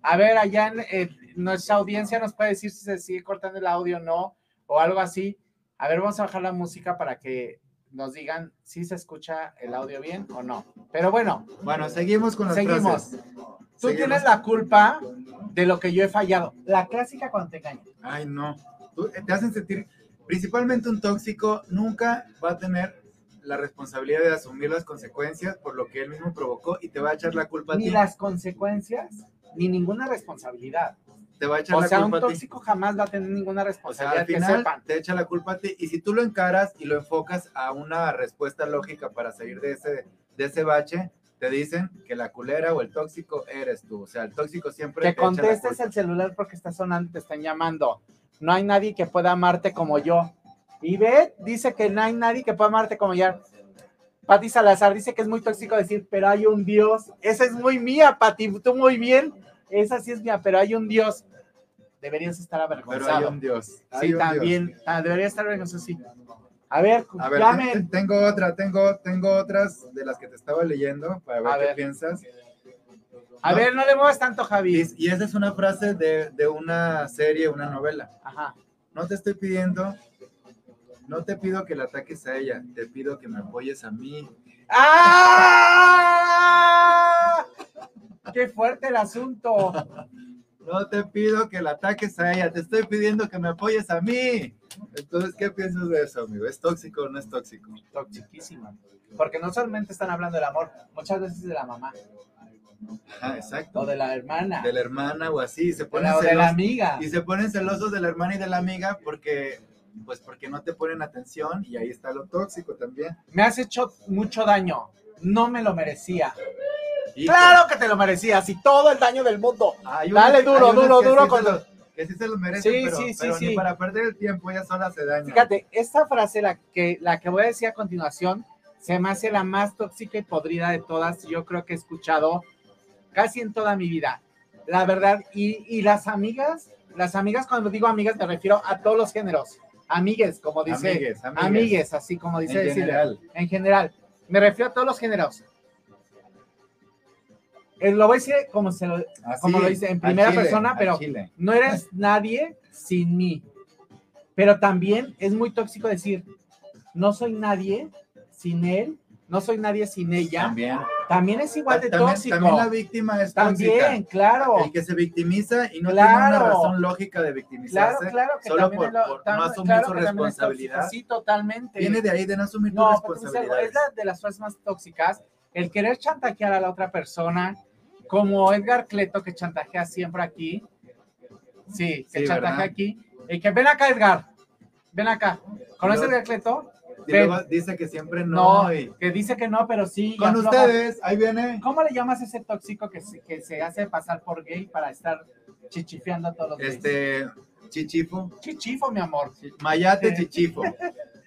A ver, allá en, en nuestra audiencia nos puede decir si se sigue cortando el audio o no, o algo así. A ver, vamos a bajar la música para que nos digan si se escucha el audio bien o no. Pero bueno, Bueno, seguimos con las seguimos. frases. Tú Seguimos. tienes la culpa de lo que yo he fallado. La clásica cuando te engañan. Ay, no. Tú- eh, te hacen sentir, principalmente un tóxico nunca va a tener la responsabilidad de asumir las consecuencias por lo que él mismo provocó y te va a echar la culpa a Ni ti. las consecuencias, ni ninguna responsabilidad. Te va a echar O la sea, un culpa a ti. tóxico jamás va a tener ninguna O sea, responsabilidad al que final sepan. te echa la culpa a ti y si tú lo encaras y lo enfocas a una respuesta lógica para salir de ese, de ese bache, te dicen que la culera o el tóxico eres tú. O sea, el tóxico siempre Que te echa la contestes culpa. el celular porque está sonando y te están llamando. No hay nadie que pueda amarte como yo. Y Beth dice que no hay nadie que pueda amarte como yo. Pati Salazar dice que es muy tóxico decir, pero hay un Dios. Esa es muy mía, Pati. Tú muy bien. Esa sí es mía, pero hay un Dios. Deberías estar Pero avergonzado. hay un Dios. hay sí, un también. Ah, debería estar avergonzado, sí. A ver, A ver, llamen. te- tengo otra, tengo, tengo otras de las que te estaba leyendo para ver A qué ver. piensas. A no. ver, no le muevas tanto, Javi. Y, y esa es una frase de, de una serie, una novela. Ajá. No te estoy pidiendo, no te pido que la ataques a ella, te pido que me apoyes a mí. ¡Ah! ¡Qué fuerte el asunto! [LAUGHS] No te pido que la ataques a ella, te estoy pidiendo que me apoyes a mí. Entonces, ¿qué piensas de eso, amigo? ¿Es tóxico o no es tóxico? Toxiquísima. Porque no solamente están hablando del amor, muchas veces de la mamá, Ajá, exacto. o de la hermana, De la hermana o así, se ponen la, o de la amiga. Y se ponen celosos de la hermana y de la amiga porque, pues porque no te ponen atención y ahí está lo tóxico también. Me has hecho mucho daño. No me lo merecía. Claro que te lo merecías y todo el daño del mundo. hay Dale duro, hay duro, que duro sí con los- que sí se los merecen, Sí, pero, sí, sí, pero ni para perder el tiempo, ella sola se daña. Fíjate, esta frase, la que, la que voy a decir a continuación, se me hace la más tóxica y podrida de todas. Yo creo que he escuchado casi en toda mi vida. La verdad, y, y las amigas, las amigas, cuando digo amigas, me refiero a todos los géneros. Amigues, como dice. Amigues, amigues. Amigues, así como dice En Silvia. general. En general. Me refiero a todos los géneros. Eh, lo voy a decir como, se lo, Así, como lo dice en primera chile, persona, pero no eres nadie sin mí. Pero también es muy tóxico decir, no soy nadie sin él, no soy nadie sin ella. También. también es igual de también, tóxico. también la víctima es tóxica. También, claro. El que se victimiza y no tiene una Claro. razón lógica de Claro, victimizarse, claro que solo por- lo- por tam- no asumir claro su responsabilidad. Sí, totalmente. viene de ahí de no asumir No, algo, responsabilidades. es la de las frases más tóxicas. El querer chantajear a la otra persona, como Edgar Cleto que chantajea siempre aquí. Sí, que Sí, chantajea ¿verdad? aquí. Y que ven acá, Edgar. Ven acá. ¿Conoces a Edgar Cleto? Y ven. luego dice que siempre no. No, y- que dice que no, pero sí. Con ustedes, ahí viene. ¿Cómo le llamas a ese tóxico que se, que se hace pasar por gay para estar chichifeando a todos los gays? Este Chichifo. Chichifo, mi amor. Mayate. Chichifo. [LAUGHS]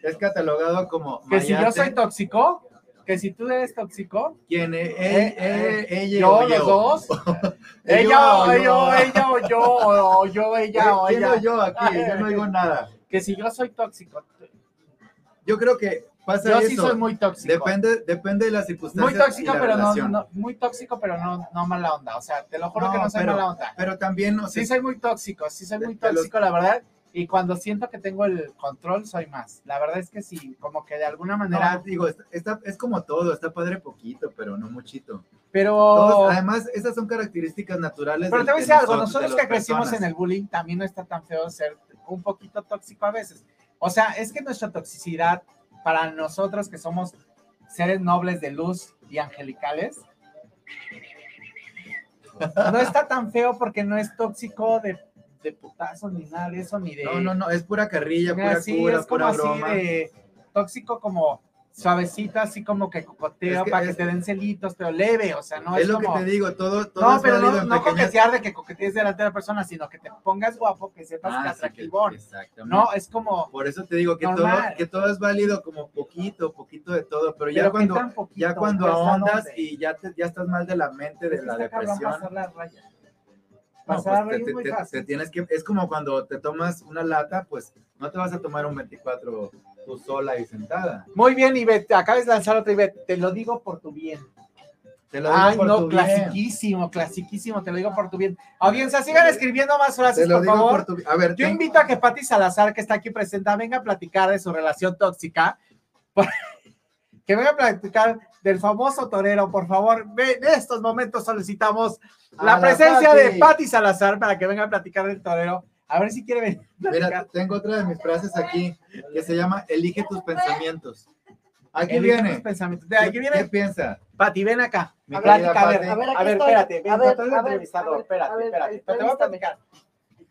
Es catalogado como Que si yo Mayate. soy tóxico, que si tú eres tóxico, ¿Quién es? Eh, Él, él, ella yo, o los yo. dos, [LAUGHS] Ella o o yo. yo, ella o yo, o yo, ella o ¿Quién ella. o yo aquí? Yo no digo nada. Que si yo soy tóxico, Yo creo que pasa yo eso. sí soy muy tóxico. Depende, depende de las circunstancias. muy tóxico, pero no, no- muy tóxico, pero no, no mala onda. O sea, te lo juro que No, no soy pero- mala onda. Pero también, o sea, Sí soy muy tóxico, sí soy muy de los- tóxico, la verdad. Y cuando siento que tengo el control, soy más. La verdad es que sí, como que de alguna no, manera. digo, está, está- es como todo, está padre poquito, pero no muchito. pero. Todos- además, esas son características naturales. Pero te voy a de decir algo, nosotros, nosotros que crecimos personas. en el bullying, también no está tan feo ser un poquito tóxico a veces. O sea, es que nuestra toxicidad, para nosotros que somos seres nobles de luz y angelicales, [LAUGHS] no está tan feo porque no es tóxico de, de putazos ni nada de eso, ni de... No, no, no, es pura carrilla, pura sí, cura, es como así de tóxico como suavecito, así como que cocoteo Es que para que te den celitos, pero leve, o sea, no es, es lo como... que te digo, todo, todo No, pero no, no pequeñas- coquetear de que coquetees delante de la persona, sino que te pongas guapo, que sepas Ah, que sí, atractivón. exactamente. no, es como, Por eso te digo que todo, que todo es válido como poquito, poquito de todo, pero ya pero ¿qué cuando, tan poquito? ya cuando ¿Hasta ahondas y ya, te, ya estás mal de la mente, de la depresión, pasar la raya. No, Pasar la pues, te, es muy te- te- fácil. te tienes que, es como cuando te tomas una lata, pues no te vas a tomar un 24 tú sola y sentada. Muy bien, Ivette, acabas de lanzar otra Ivette, te lo digo por tu bien. Te lo digo Ay, por no, tu bien. clasiquísimo, clasiquísimo, te lo digo por tu bien. Audiencia, sigan escribiendo más Te frases, lo por digo favor. por tu A ver, Yo ten- invito a que Patti Salazar, que está aquí presenta, venga a platicar de su relación tóxica. [LAUGHS] Que venga a platicar del famoso torero, por favor. En estos momentos solicitamos la la presencia de Patti Salazar para que venga a platicar del torero. A ver si quiere venir. a Mira, tengo otra de mis frases aquí que se llama Elige tus pensamientos. Aquí Elige viene. tus pensamientos. De aquí ¿Qué, viene qué piensa? Pati, ven acá. Mi A ver, a ver, a ver, espérate. Ven, A ver, espérate, espérate. Pero te voy a platicar.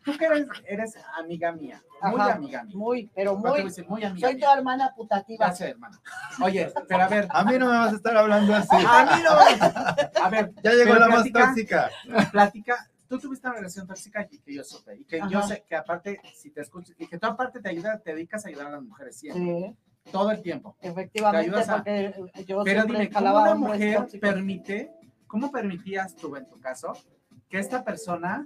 Tú que eres, eres amiga mía, muy Ajá, amiga mía. Muy, pero muy. decir, muy amiga Soy tu mía. hermana putativa. Sé, hermana. Oye, pero a ver, A mí no me vas a estar hablando así. a mí no. A ver, Ya llegó la más tóxica. Platica, tú tuviste una relación tóxica y que yo supe. Y que yo sé que aparte, si te escucho, y que tú aparte te ayudas, te dedicas a ayudar a las mujeres siempre, Sí, todo el tiempo. efectivamente, Te ayudas a- porque yo Pero dime, ¿cómo una mujer permite, cómo permitías tú en tu caso que esta persona,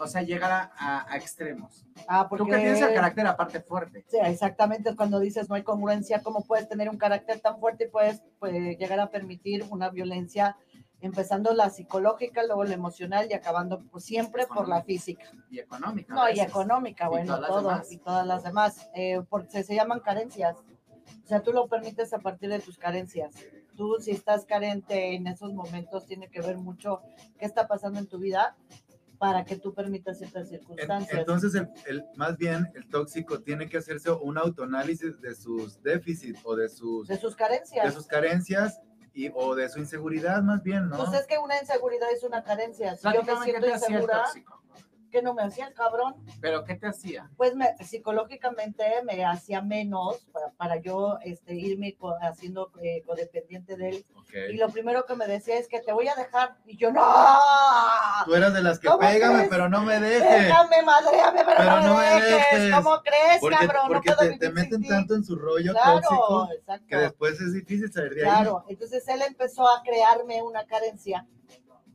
o sea, llegara a, a extremos? Ah, porque... Tú que tienes el carácter aparte fuerte. Sí, exactamente, es cuando dices no hay congruencia, ¿cómo puedes tener un carácter tan fuerte y puedes pues, llegar a permitir una violencia, empezando la psicológica, luego la emocional y acabando pues, siempre por la física? Y económica. a No, y económica, Y bueno, todas las todo, demás. y todas las demás, eh, porque se llaman carencias. O sea, tú lo permites a partir de tus carencias. Tú, si estás carente en esos momentos, tiene que ver mucho qué está pasando en tu vida para que tú permitas ciertas circunstancias. Entonces, el, el- más bien, el tóxico tiene que hacerse un autoanálisis de sus déficits o de sus, de sus carencias. de sus carencias y, o de su inseguridad, más bien, ¿no? Pues es que una inseguridad es una carencia. Si yo me Platícame, ¿qué siento insegura, tóxico? ¿Qué no me hacía el cabrón? ¿Pero qué te hacía? Pues me, psicológicamente me hacía menos para, para yo este, irme co- haciendo eh, codependiente de él. Y lo primero que me decía es que te voy a dejar. Y yo, no, Tú eras de las que ¿Cómo pégame, pero no me dejes. déjame, madreame, pero, Pero no, no me dejes. dejes. ¿Cómo crees, Porque, cabrón? porque no puedo te, te meten tanto en su rollo Claro, tóxico exacto. que después es difícil salir de ahí. Claro, entonces él empezó a crearme una carencia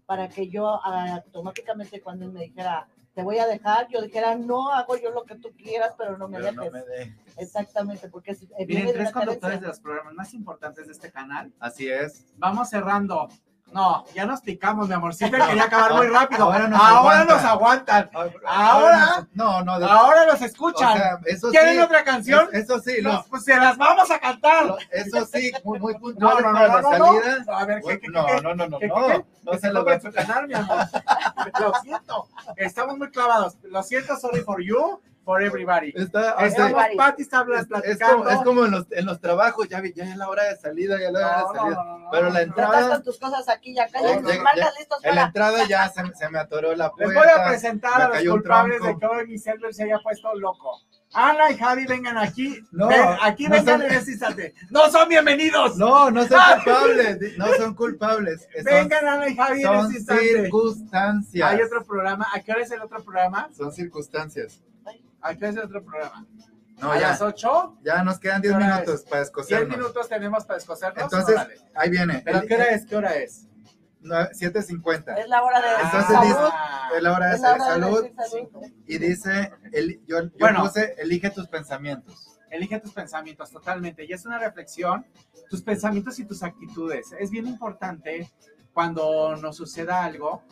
para que yo automáticamente cuando él me dijera, te voy a dejar, yo dijera, no hago yo lo que tú quieras, pero no me Pero dejes. no me dejes. Exactamente, porque es- eh, Miren, tres conductores de los programas más importantes de este canal. Así es. Vamos cerrando. No, ya nos picamos, mi amor. Siempre quería acabar muy rápido. Ahora Ahora nos nos, aguantan. Ahora. No, no, de- Ahora nos o escuchan. sea, eso ¿Quieren sí. otra canción? es- Eso sí, pues se las vamos a cantar. lo- eso sí, muy, muy puntual no, no, no, no, no. salida. A ver, ¿qué, qué, No, no, no, no, qué, no. qué? No se lo en su canal, mi amor. Lo siento. Estamos muy clavados. Lo siento, sorry for you, for everybody. Está, Estamos, Everybody. Pati está es, es platicando. como, es como en los, en los trabajos, ya, ya es la hora de salida, ya es la hora No, de salida. no, no, Pero la Ya entrada, con tus cosas aquí, ya Ya, ya, ya. listos en la para. entrada ya [LAUGHS] se, me- se me atoró la Les puerta. voy a presentar a los culpables de que hoy mi server se haya puesto loco. Ana y Javi, vengan aquí. No, Ven, aquí no vengan son- en este instante. ¡No son bienvenidos! No, no son culpables, di- no son culpables. son- vengan Ana y Javi en son instante. circunstancias. Hay otro programa. ¿A qué hora es el otro programa? Son circunstancias. ¿A qué hora es otro programa? No, a ya, las 8. ya nos quedan 10 ¿Qué hora minutos para 10 escocernos. minutos tenemos para escocernos. Entonces, Órale. ahí viene. ¿Pero El- qué hora es? ¿Qué hora es? nueve- 7.50. Es la hora de Entonces salud. dice- Es la hora de Es la hora de salud. Y dice, el- yo, yo Bueno. puse, elige tus pensamientos. Elige tus pensamientos totalmente. Y es una reflexión, tus pensamientos y tus actitudes. Es bien importante cuando nos suceda algo.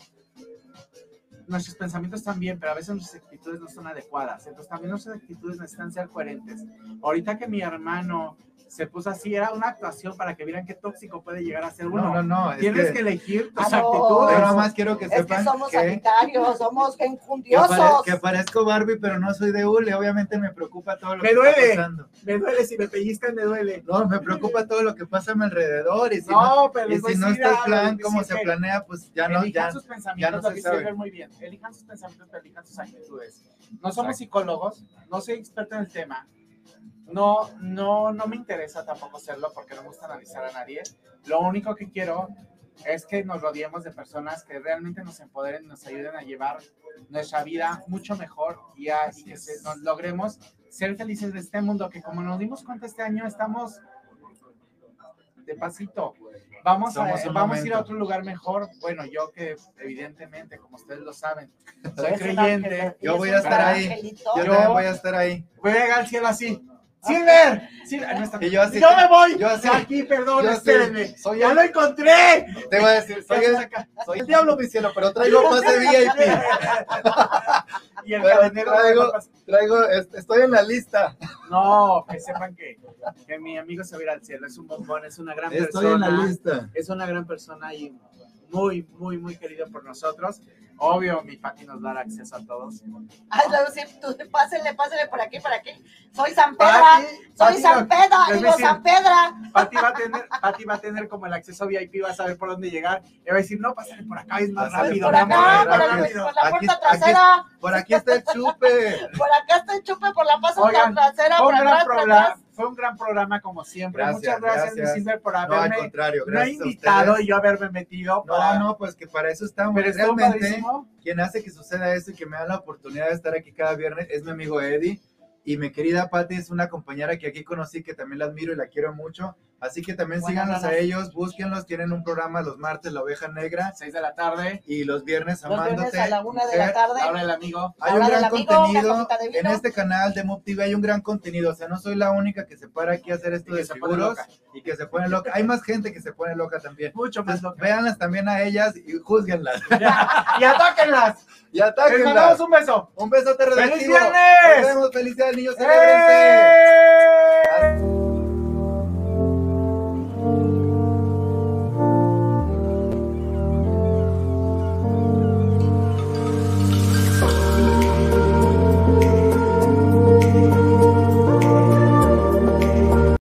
Nuestros pensamientos también, pero a veces nuestras actitudes no son adecuadas. Entonces también nuestras actitudes necesitan ser coherentes. Ahorita que mi hermano se puso así, era una actuación para que vieran qué tóxico puede llegar a ser uno. No, no, no. Es Tienes que, que, elegir tus Ah, no. actitudes. yo nada más quiero que Es que sepan somos que, sanitarios, somos que, [LAUGHS] pare- enjundiosos. que parezco Barbie, pero no soy de hule. Obviamente me preocupa todo lo Me que duele. está pasando. Me duele, si me pellizcan, me duele. No, me preocupa todo lo que pasa a mi alrededor. Y si no, No, pero y voy si no está el plan como se planea, pues ya no, elijan ya. sus pensamientos, ya no se sabe. ver muy bien. Elijan sus pensamientos, pero elijan sus actitudes. No somos psicólogos, no soy experto en el tema. No, no, no me interesa tampoco serlo porque no me gusta analizar a nadie. Lo único que quiero es que nos rodeemos de personas que realmente nos empoderen, nos ayuden a llevar nuestra vida mucho mejor y, a- y que se- nos logremos ser felices de este mundo que como nos dimos cuenta este año estamos de pasito. Vamos, a, Somos un vamos a ir a otro lugar mejor. Bueno, yo que evidentemente, como ustedes lo saben, [LAUGHS] soy creyente. Yo voy a estar ahí. Yo, Yo- voy a estar ahí. Voy a llegar al cielo así. ¡Silver! Silver, no está- Y yo así ¡Yo que- me voy! yo así- aquí, perdón, yo espérenme. soy ¡Ya el- lo encontré! Te voy a decir, soy el, soy el diablo, mi cielo, pero traigo pase VIP. [LAUGHS] y el Pero traigo- Traigo, est- estoy en la lista. No, que sepan que, que mi amigo se va a ir al cielo. Es un bombón, es una gran Estoy en la persona. lista. Es una gran persona y muy, muy, muy querido por nosotros. Obvio, mi Pati nos dará acceso a todos. Ay, sí, tú, pásenle, pásenle por aquí, por aquí. Soy San Pedra, soy San Pedra, digo decir- San Pedra. Pati va a tener, Pati va a tener como el acceso VIP, va a saber por dónde llegar. Y va a decir, no, pásale por acá, es más rápido. Por acá, por, la- rápido. por la Aquí- puerta aquí- trasera. Por aquí está el [LAUGHS] chupe. Por acá está el chupe, por la Oigan, trasera, Fue por un, gran atrás, por atrás. fue un gran programa como siempre. Gracias, Muchas gracias, gracias. Luis Silver, por No, al haberme contrario, gracias invitado y yo haberme metido. para- No, no, pues que para eso estamos. Pero Realmente. Quien hace que suceda eso y que me da la oportunidad de estar aquí cada viernes es mi amigo Eddie. Y mi querida Patti es una compañera que aquí conocí, que también la admiro y la quiero mucho. Así que también Buenas síganos a ellos, búsquenlos. Tienen un programa los martes, La Oveja Negra, 6 de la tarde, y los viernes, Los Amándote. viernes a la una de la tarde. la hora del amigo. Hay un gran amigo, contenido en este canal de Mob TV. Hay un gran contenido. O sea, no soy la única que se para aquí a hacer esto Y de seguros y que se pone loca. Hay más gente que se pone loca también. Mucho más loca. véanlas también a ellas y juzguenlas. [LAUGHS] y atáquenlas. [LAUGHS] y Les atáquenlas. mandamos un beso. Un besote ¡Feliz redactivo. viernes! Nos vemos. Felicidades, niños. Celébrense. ¡Eh!